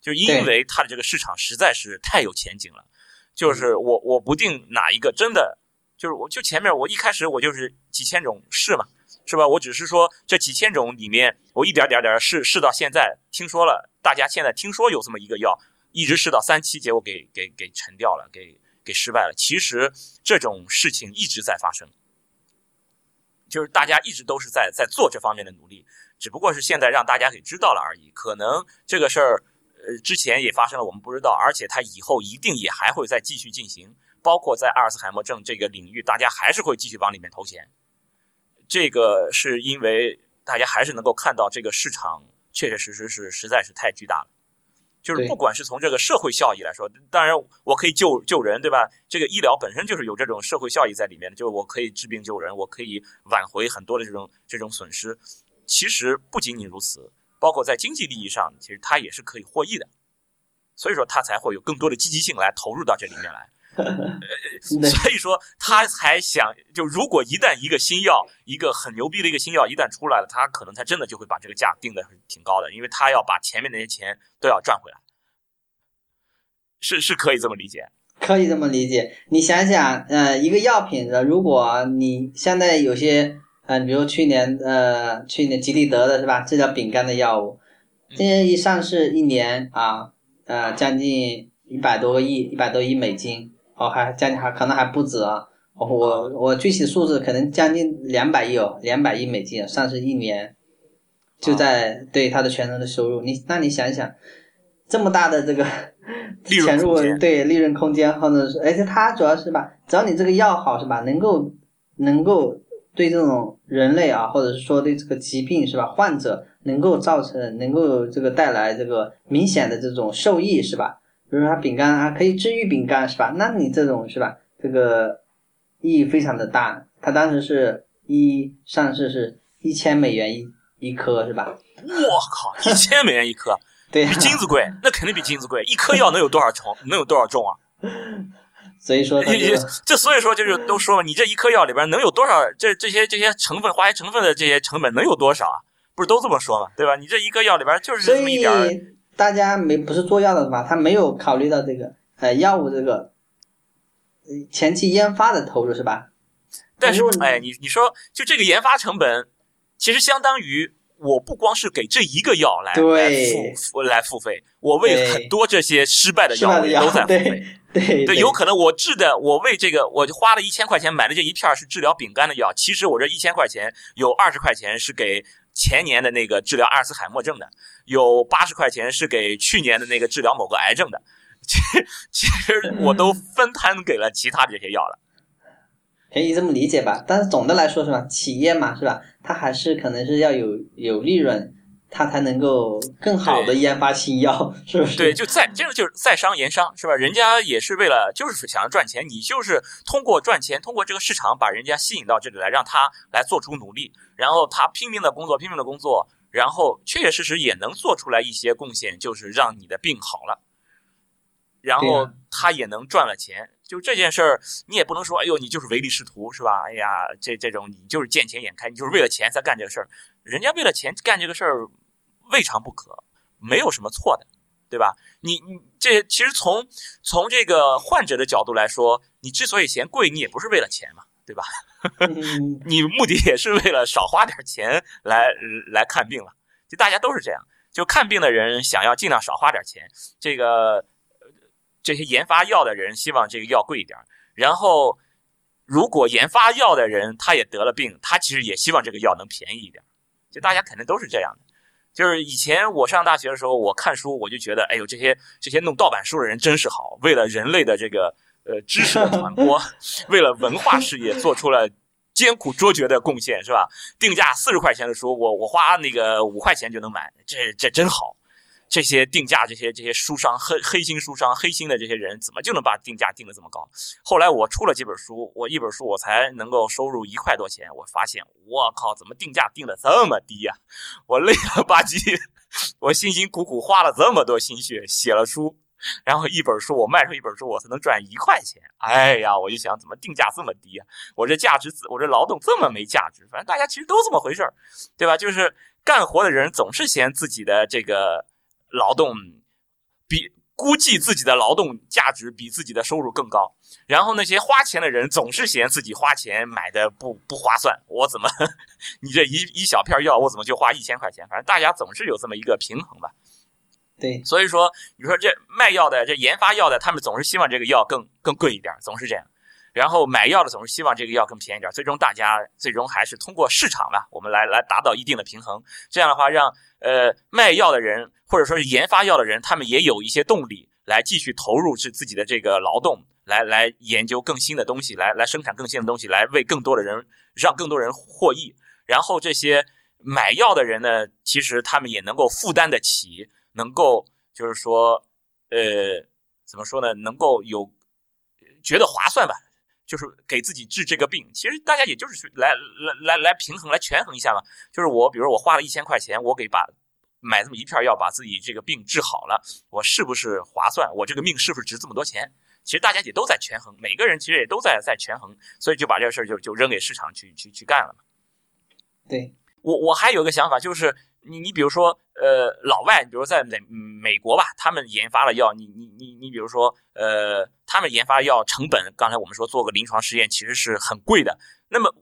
[SPEAKER 1] 就是因为它的这个市场实在是太有前景了。就是我我不定哪一个真的，就是我就前面我一开始我就是几千种试嘛，是吧？我只是说这几千种里面，我一点点点试试到现在，听说了，大家现在听说有这么一个药，一直试到三期，结果给给给沉掉了，给给失败了。其实这种事情一直在发生。就是大家一直都是在在做这方面的努力，只不过是现在让大家给知道了而已。可能这个事儿，呃，之前也发生了，我们不知道，而且它以后一定也还会再继续进行。包括在阿尔茨海默症这个领域，大家还是会继续往里面投钱。这个是因为大家还是能够看到这个市场确确实实是实在是太巨大了。就是不管是从这个社会效益来说，当然我可以救救人，对吧？这个医疗本身就是有这种社会效益在里面的，就是我可以治病救人，我可以挽回很多的这种这种损失。其实不仅仅如此，包括在经济利益上，其实它也是可以获益的。所以说，它才会有更多的积极性来投入到这里面来。所以说，他才想，就如果一旦一个新药，一个很牛逼的一个新药一旦出来了，他可能他真的就会把这个价定的挺高的，因为他要把前面那些钱都要赚回来，是是可以这么理解，
[SPEAKER 2] 可以这么理解。你想想，呃，一个药品的，如果你现在有些，呃，比如去年，呃，去年吉利德的是吧，治疗丙肝的药物，今年一上市一年啊，呃，将近一百多个亿，一百多亿美金。哦，还将近还可能还不止啊，我我具体数字可能将近两百亿哦，两百亿美金，算是一年就在对他的全程的收入。你那你想想，这么大的这个 [laughs] 潜入对利润空间，或者是而且它主要是吧，只要你这个药好是吧，能够能够对这种人类啊，或者是说对这个疾病是吧，患者能够造成能够这个带来这个明显的这种受益是吧？比如说它饼干啊可以治愈饼干是吧？那你这种是吧，这个。意义非常的大，它当时是一上市是一千美元一一颗是吧？
[SPEAKER 1] 我靠，[laughs] 一千美元一颗，
[SPEAKER 2] 对，
[SPEAKER 1] 比金子贵，那肯定比金子贵。一颗药能有多少重？[laughs] 能有多少重啊？
[SPEAKER 2] 所以说，[laughs]
[SPEAKER 1] 这所以说就是都说嘛，你这一颗药里边能有多少？这这些这些成分化学成分的这些成本能有多少啊？不是都这么说嘛，对吧？你这一个药里边就是这么一点儿。
[SPEAKER 2] 大家没不是做药的吧？他没有考虑到这个呃药物这个。前期研发的投入是吧？
[SPEAKER 1] 但是，哎，你你说，就这个研发成本，其实相当于我不光是给这一个药来来付来付费，我为很多这些失败的药都在付费。
[SPEAKER 2] 对 [laughs]
[SPEAKER 1] 对，有可能我治的，我为这个，我就花了一千块钱买的这一片是治疗丙肝的药，其实我这一千块钱有二十块钱是给前年的那个治疗阿尔茨海默症的，有八十块钱是给去年的那个治疗某个癌症的。其 [laughs] 其实我都分摊给了其他这些药了，
[SPEAKER 2] 可以这么理解吧？但是总的来说是吧？企业嘛是吧？它还是可能是要有有利润，它才能够更好的研发新药，[laughs] 是不是？
[SPEAKER 1] 对，就在这个就是在商言商是吧？人家也是为了就是想要赚钱，你就是通过赚钱，通过这个市场把人家吸引到这里来，让他来做出努力，然后他拼命的工作，拼命的工作，然后确确实实也能做出来一些贡献，就是让你的病好了。然后他也能赚了钱，就这件事儿，你也不能说，哎呦，你就是唯利是图，是吧？哎呀，这这种你就是见钱眼开，你就是为了钱才干这个事儿。人家为了钱干这个事儿，未尝不可，没有什么错的，对吧？你你这其实从从这个患者的角度来说，你之所以嫌贵，你也不是为了钱嘛，对吧？[laughs] 你目的也是为了少花点钱来来看病了。就大家都是这样，就看病的人想要尽量少花点钱，这个。这些研发药的人希望这个药贵一点，然后如果研发药的人他也得了病，他其实也希望这个药能便宜一点。就大家肯定都是这样的。就是以前我上大学的时候，我看书我就觉得，哎呦，这些这些弄盗版书的人真是好，为了人类的这个呃知识的传播，[laughs] 为了文化事业做出了艰苦卓绝的贡献，是吧？定价四十块钱的书，我我花那个五块钱就能买，这这真好。这些定价，这些这些书商黑黑心书商黑心的这些人，怎么就能把定价定的这么高？后来我出了几本书，我一本书我才能够收入一块多钱。我发现，我靠，怎么定价定的这么低呀？我累了吧唧，我辛辛苦苦花了这么多心血写了书，然后一本书我卖出一本书，我才能赚一块钱。哎呀，我就想，怎么定价这么低啊？我这价值，我这劳动这么没价值？反正大家其实都这么回事儿，对吧？就是干活的人总是嫌自己的这个。劳动比估计自己的劳动价值比自己的收入更高，然后那些花钱的人总是嫌自己花钱买的不不划算。我怎么，[laughs] 你这一一小片药，我怎么就花一千块钱？反正大家总是有这么一个平衡吧。
[SPEAKER 2] 对，
[SPEAKER 1] 所以说，你说这卖药的、这研发药的，他们总是希望这个药更更贵一点，总是这样。然后买药的总是希望这个药更便宜点，最终大家最终还是通过市场吧，我们来来达到一定的平衡。这样的话，让呃卖药的人或者说是研发药的人，他们也有一些动力来继续投入是自己的这个劳动，来来研究更新的东西，来来生产更新的东西，来为更多的人让更多人获益。然后这些买药的人呢，其实他们也能够负担得起，能够就是说呃怎么说呢，能够有觉得划算吧。就是给自己治这个病，其实大家也就是去来来来来平衡、来权衡一下嘛。就是我，比如我花了一千块钱，我给把买这么一片药，把自己这个病治好了，我是不是划算？我这个命是不是值这么多钱？其实大家也都在权衡，每个人其实也都在在权衡，所以就把这个事儿就就扔给市场去去去干了嘛。
[SPEAKER 2] 对
[SPEAKER 1] 我我还有个想法就是。你你比如说，呃，老外，比如在美美国吧，他们研发了药，你你你你比如说，呃，他们研发药成本，刚才我们说做个临床实验其实是很贵的。那么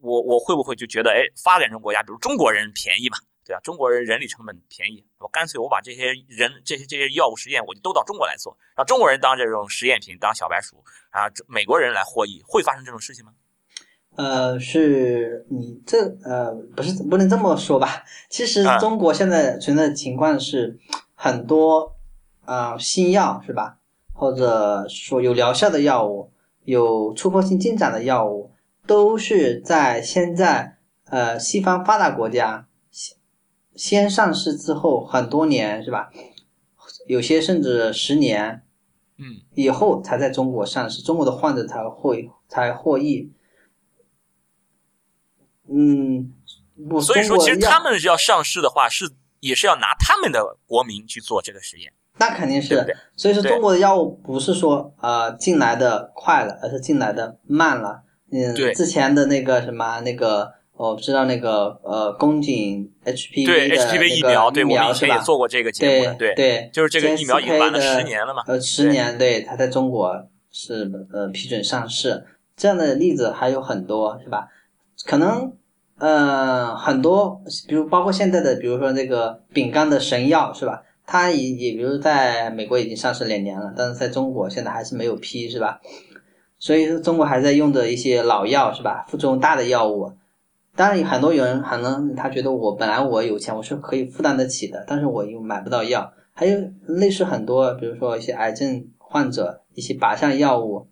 [SPEAKER 1] 我我会不会就觉得，哎，发展中国家，比如中国人便宜嘛，对吧？中国人人力成本便宜，我干脆我把这些人这些这些药物实验我就都到中国来做，让中国人当这种实验品，当小白鼠啊，美国人来获益，会发生这种事情吗？
[SPEAKER 2] 呃，是你这呃不是不能这么说吧？其实中国现在存在的情况是很多啊新药是吧？或者说有疗效的药物，有突破性进展的药物，都是在现在呃西方发达国家先先上市之后很多年是吧？有些甚至十年，
[SPEAKER 1] 嗯，
[SPEAKER 2] 以后才在中国上市，中国的患者才会才获益。嗯，
[SPEAKER 1] 所以说其实他们要上市的话，是也是要拿他们的国民去做这个实验。
[SPEAKER 2] 那肯定是，所以说中国的药物不是说呃进来的快了，而是进来的慢了。嗯，之前的那个什么那个，我不知道那个呃宫颈 HPV
[SPEAKER 1] 对 HPV 疫苗，对，我们以前也做过这个节
[SPEAKER 2] 目，对
[SPEAKER 1] 对，就是这个疫苗已经晚了十年了嘛。
[SPEAKER 2] 呃，十年，对，它在中国是呃批准上市，这样的例子还有很多，是吧？可能呃很多，比如包括现在的，比如说那个丙肝的神药，是吧？它也也比如在美国已经上市两年了，但是在中国现在还是没有批，是吧？所以说中国还在用的一些老药，是吧？副作用大的药物。当然，很多人可能他觉得我本来我有钱，我是可以负担得起的，但是我又买不到药。还有类似很多，比如说一些癌症患者，一些靶向药物，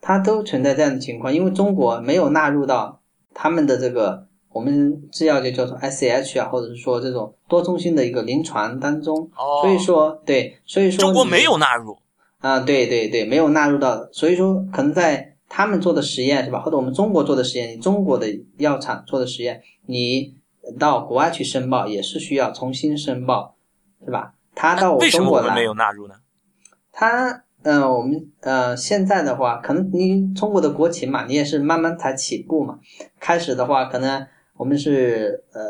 [SPEAKER 2] 它都存在这样的情况，因为中国没有纳入到他们的这个。我们制药就叫做 ICH 啊，或者是说这种多中心的一个临床当中，所以说对，所以说
[SPEAKER 1] 中国没有纳入
[SPEAKER 2] 啊，对对对，没有纳入到，所以说可能在他们做的实验是吧，或者我们中国做的实验，中国的药厂做的实验，你到国外去申报也是需要重新申报，是吧？他到我中国来
[SPEAKER 1] 没有纳入呢？
[SPEAKER 2] 他嗯，我们呃现在的话，可能你中国的国情嘛，你也是慢慢才起步嘛，开始的话可能。我们是呃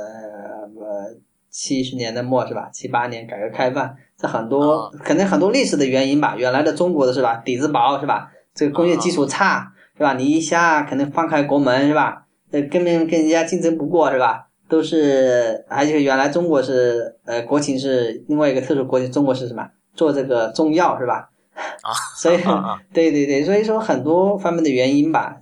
[SPEAKER 2] 呃七十年代末是吧？七八年改革开放，这很多可能很多历史的原因吧。原来的中国的是吧，底子薄是吧？这个工业基础差是吧？你一下可能放开国门是吧？呃，根本跟人家竞争不过是吧？都是而且原来中国是呃国情是另外一个特殊国情，中国是什么？做这个中药是吧？
[SPEAKER 1] 啊，[laughs]
[SPEAKER 2] 所以 [laughs] 对对对，所以说很多方面的原因吧。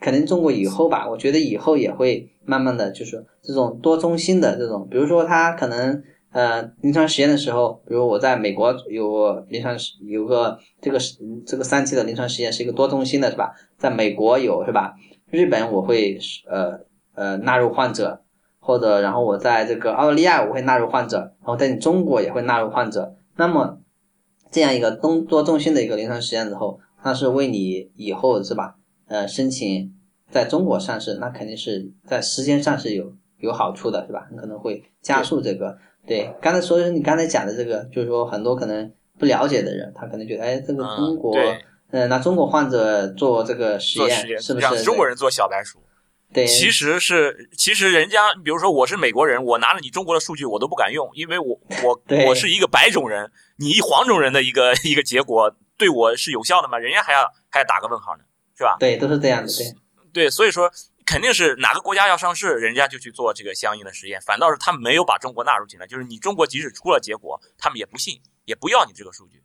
[SPEAKER 2] 可能中国以后吧，我觉得以后也会慢慢的就是这种多中心的这种，比如说他可能呃临床实验的时候，比如我在美国有临床有个这个这个三期的临床实验是一个多中心的是吧？在美国有是吧？日本我会呃呃纳入患者，或者然后我在这个澳大利亚我会纳入患者，然后在你中国也会纳入患者。那么这样一个多多中心的一个临床实验之后，它是为你以后是吧？呃，申请在中国上市，那肯定是在时间上是有有好处的，是吧？你可能会加速这个。对，刚才说你刚才讲的这个，就是说很多可能不了解的人，他可能觉得，哎，这个中国，嗯，那中国患者做这个实验，是不是
[SPEAKER 1] 让中国人做小白鼠？
[SPEAKER 2] 对，
[SPEAKER 1] 其实是，其实人家，比如说我是美国人，我拿了你中国的数据，我都不敢用，因为我 [laughs] 我我是一个白种人，你一黄种人的一个一个结果对我是有效的吗？人家还要还要打个问号呢。是吧？
[SPEAKER 2] 对，都是这样的。对，
[SPEAKER 1] 对，所以说肯定是哪个国家要上市，人家就去做这个相应的实验。反倒是他们没有把中国纳入进来，就是你中国即使出了结果，他们也不信，也不要你这个数据。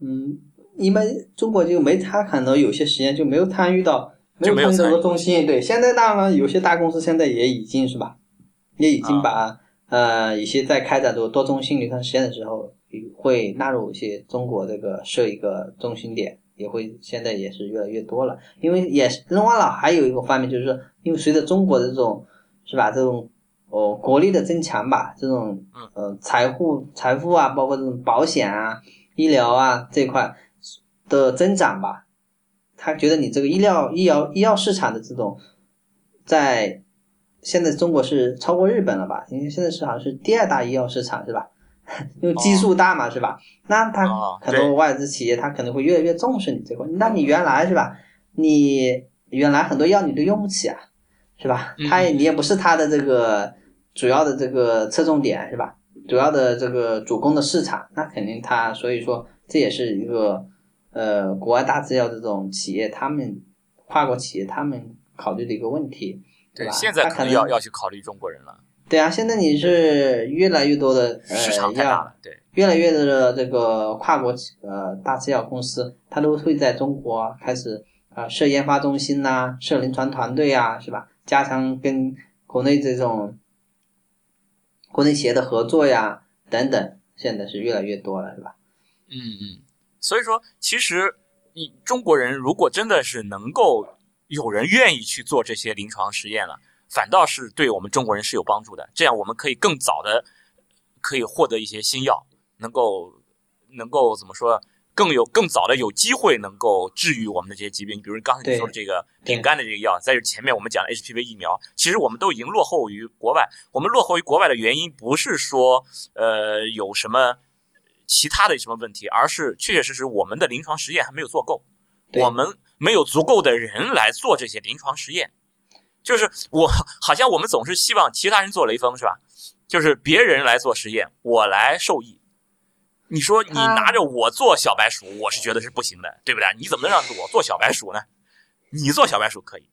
[SPEAKER 2] 嗯，因为中国就没他可能有些实验就没有参与到，没有参与到中心。对，现在当然有些大公司现在也已经是吧，也已经把呃一些在开展这个多中心临床实验的时候，会纳入一些中国这个设一个中心点。也会现在也是越来越多了，因为也是人完了，还有一个方面就是说，因为随着中国的这种是吧，这种哦国力的增强吧，这种呃财富财富啊，包括这种保险啊、医疗啊这块的增长吧，他觉得你这个医疗医疗医药市场的这种在现在中国是超过日本了吧？因为现在是好像是第二大医药市场是吧？[laughs] 因为基数大嘛，是吧？那他很多外资企业，他可能会越来越重视你这块。那你原来是吧？你原来很多药你都用不起啊，是吧？他也你也不是他的这个主要的这个侧重点，是吧？主要的这个主攻的市场，那肯定他，所以说这也是一个呃国外大制药这种企业，他们跨国企业他们考虑的一个问题，对吧？
[SPEAKER 1] 现在可能要要去考虑中国人了。
[SPEAKER 2] 对啊，现在你是越来越多的呃
[SPEAKER 1] 市场太大了，对，
[SPEAKER 2] 越来越多的这个跨国呃大制药公司，它都会在中国开始啊、呃设研发中心呐、设临床团队啊，是吧？加强跟国内这种国内企业的合作呀等等，现在是越来越多了，是吧？
[SPEAKER 1] 嗯嗯，所以说，其实你中国人如果真的是能够有人愿意去做这些临床实验了，反倒是对我们中国人是有帮助的。这样我们可以更早的可以获得一些新药，能够能够怎么说，更有更早的有机会能够治愈我们的这些疾病。比如刚才你说的这个
[SPEAKER 2] 对
[SPEAKER 1] 丙肝的这个药，在这前面我们讲的 HPV 疫苗，其实我们都已经落后于国外。我们落后于国外的原因不是说呃有什么其他的什么问题，而是确确实实我们的临床实验还没有做够，我们没有足够的人来做这些临床实验。就是我好像我们总是希望其他人做雷锋是吧？就是别人来做实验，我来受益。你说你拿着我做小白鼠，我是觉得是不行的，对不对？你怎么能让我做小白鼠呢？你做小白鼠可以，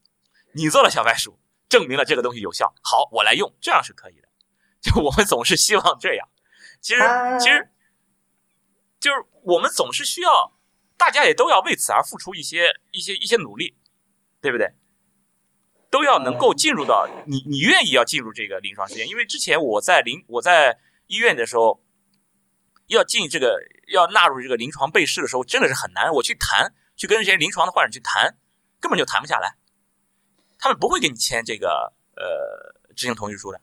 [SPEAKER 1] 你做了小白鼠，证明了这个东西有效，好，我来用，这样是可以的。[laughs] 就我们总是希望这样，其实其实就是我们总是需要，大家也都要为此而付出一些一些一些努力，对不对？都要能够进入到你你愿意要进入这个临床实验，因为之前我在临我在医院的时候，要进这个要纳入这个临床备试的时候，真的是很难。我去谈，去跟这些临床的患者去谈，根本就谈不下来，他们不会给你签这个呃执行同意书的。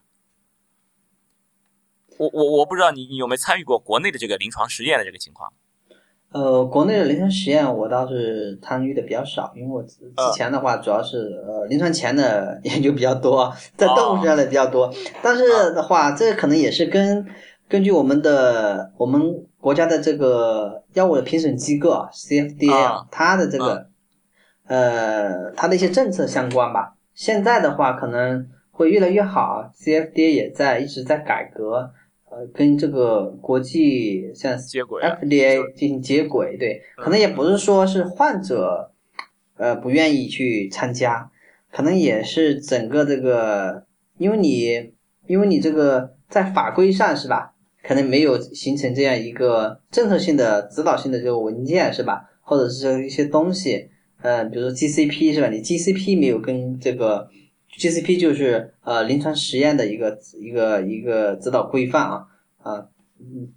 [SPEAKER 1] 我我我不知道你你有没有参与过国内的这个临床实验的这个情况？
[SPEAKER 2] 呃，国内的临床实验我倒是参与的比较少，因为我之之前的话主要是呃临床前的 [laughs] 研究比较多，在动物身上的比较多。但是的话，这可能也是跟根据我们的我们国家的这个药物的评审机构啊 CFDA
[SPEAKER 1] 啊
[SPEAKER 2] 它的这个呃它的一些政策相关吧。现在的话可能会越来越好，CFDA 也在一直在改革。呃，跟这个国际像
[SPEAKER 1] 接轨啊
[SPEAKER 2] FDA 进行接轨，对，
[SPEAKER 1] 嗯
[SPEAKER 2] 可能也不是说是患者呃不愿意去参加，可能也是整个这个，因为你因为你这个在法规上是吧，可能没有形成这样一个政策性的指导性的这个文件是吧，或者是说一些东西，嗯、比如说 GCP 是吧，你 GCP 没有跟这个 GCP 就是呃临床实验的一个一个一个指导规范啊啊，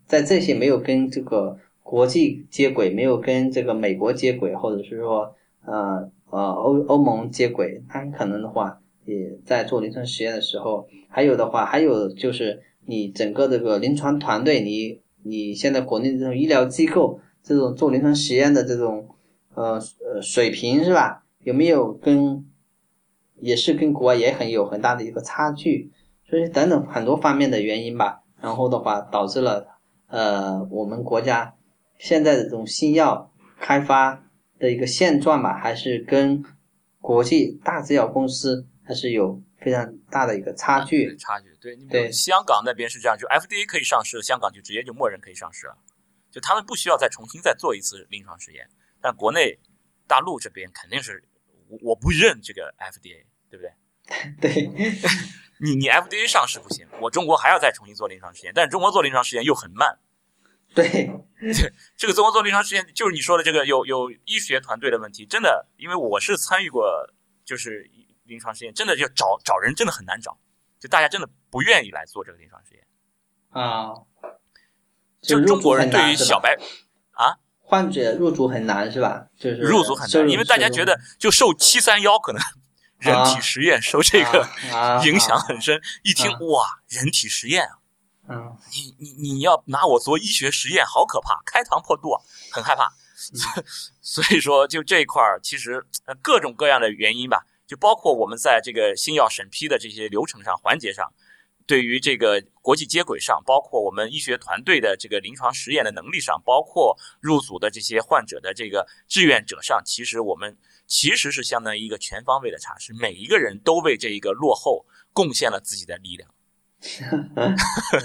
[SPEAKER 2] 在这些没有跟这个国际接轨，没有跟这个美国接轨，或者是说呃呃欧欧盟接轨，它可能的话也在做临床实验的时候，还有的话还有就是你整个这个临床团队，你你现在国内这种医疗机构这种做临床实验的这种呃呃水平是吧？有没有跟也是跟国外也很有很大的一个差距，所以等等很多方面的原因吧，然后的话导致了呃我们国家现在的这种新药开发的一个现状吧，还是跟国际大制药公司还是有非常大的一个差距。
[SPEAKER 1] 差距，对，
[SPEAKER 2] 对
[SPEAKER 1] 香港那边是这样，就 FDA 可以上市，香港就直接就默认可以上市了，就他们不需要再重新再做一次临床实验。但国内大陆这边肯定是我我不认这个 FDA，对不对？[laughs]
[SPEAKER 2] 对，[laughs]
[SPEAKER 1] 你你 FDA 上市不行，我中国还要再重新做临床实验，但是中国做临床实验又很慢。[laughs]
[SPEAKER 2] 对，
[SPEAKER 1] 这个中国做临床实验就是你说的这个有有医学团队的问题，真的，因为我是参与过就是临床实验，真的就找找人真的很难找，就大家真的不愿意来做这个临床实验。
[SPEAKER 2] 啊，
[SPEAKER 1] 就中国人对于小白啊
[SPEAKER 2] 患者入组很难是吧？就是
[SPEAKER 1] 入组很难，因为大家觉得就受七三幺可能人体实验受这个
[SPEAKER 2] 啊
[SPEAKER 1] 影响很深，一听
[SPEAKER 2] 啊
[SPEAKER 1] 哇人体实验啊，
[SPEAKER 2] 嗯。
[SPEAKER 1] 你你你要拿我做医学实验，好可怕，开膛破肚啊，很害怕。
[SPEAKER 2] 嗯。[laughs]
[SPEAKER 1] 所以说，就这一块儿，其实呃各种各样的原因吧，就包括我们在这个新药审批的这些流程上、环节上，对于这个国际接轨上，包括我们医学团队的这个临床实验的能力上，包括入组的这些患者的这个志愿者上，其实我们其实是相当于一个全方位的差，是，每一个人都为这一个落后贡献了自己的力量。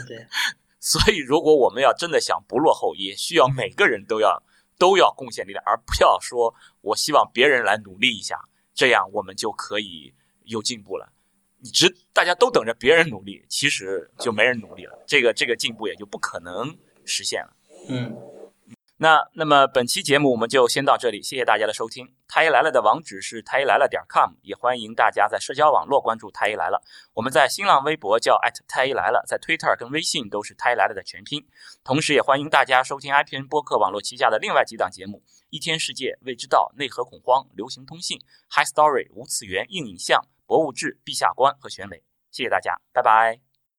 [SPEAKER 2] 对，[laughs]
[SPEAKER 1] 所以，如果我们要真的想不落后，也需要每个人都要都要贡献力量，而不要说我希望别人来努力一下，这样我们就可以有进步了。你只大家都等着别人努力，其实就没人努力了，这个这个进步也就不可能实现了。
[SPEAKER 2] 嗯。
[SPEAKER 1] 那那么本期节目我们就先到这里，谢谢大家的收听。太医来了的网址是太医来了点 com，也欢迎大家在社交网络关注太医来了。我们在新浪微博叫太医来了，在 Twitter 跟微信都是太医来了的全拼。同时也欢迎大家收听 IPN 播客网络旗下的另外几档节目：一天世界、未知道、内核恐慌、流行通信、High Story、无次元、硬影像、博物志、陛下观和选美。谢谢大家，拜拜。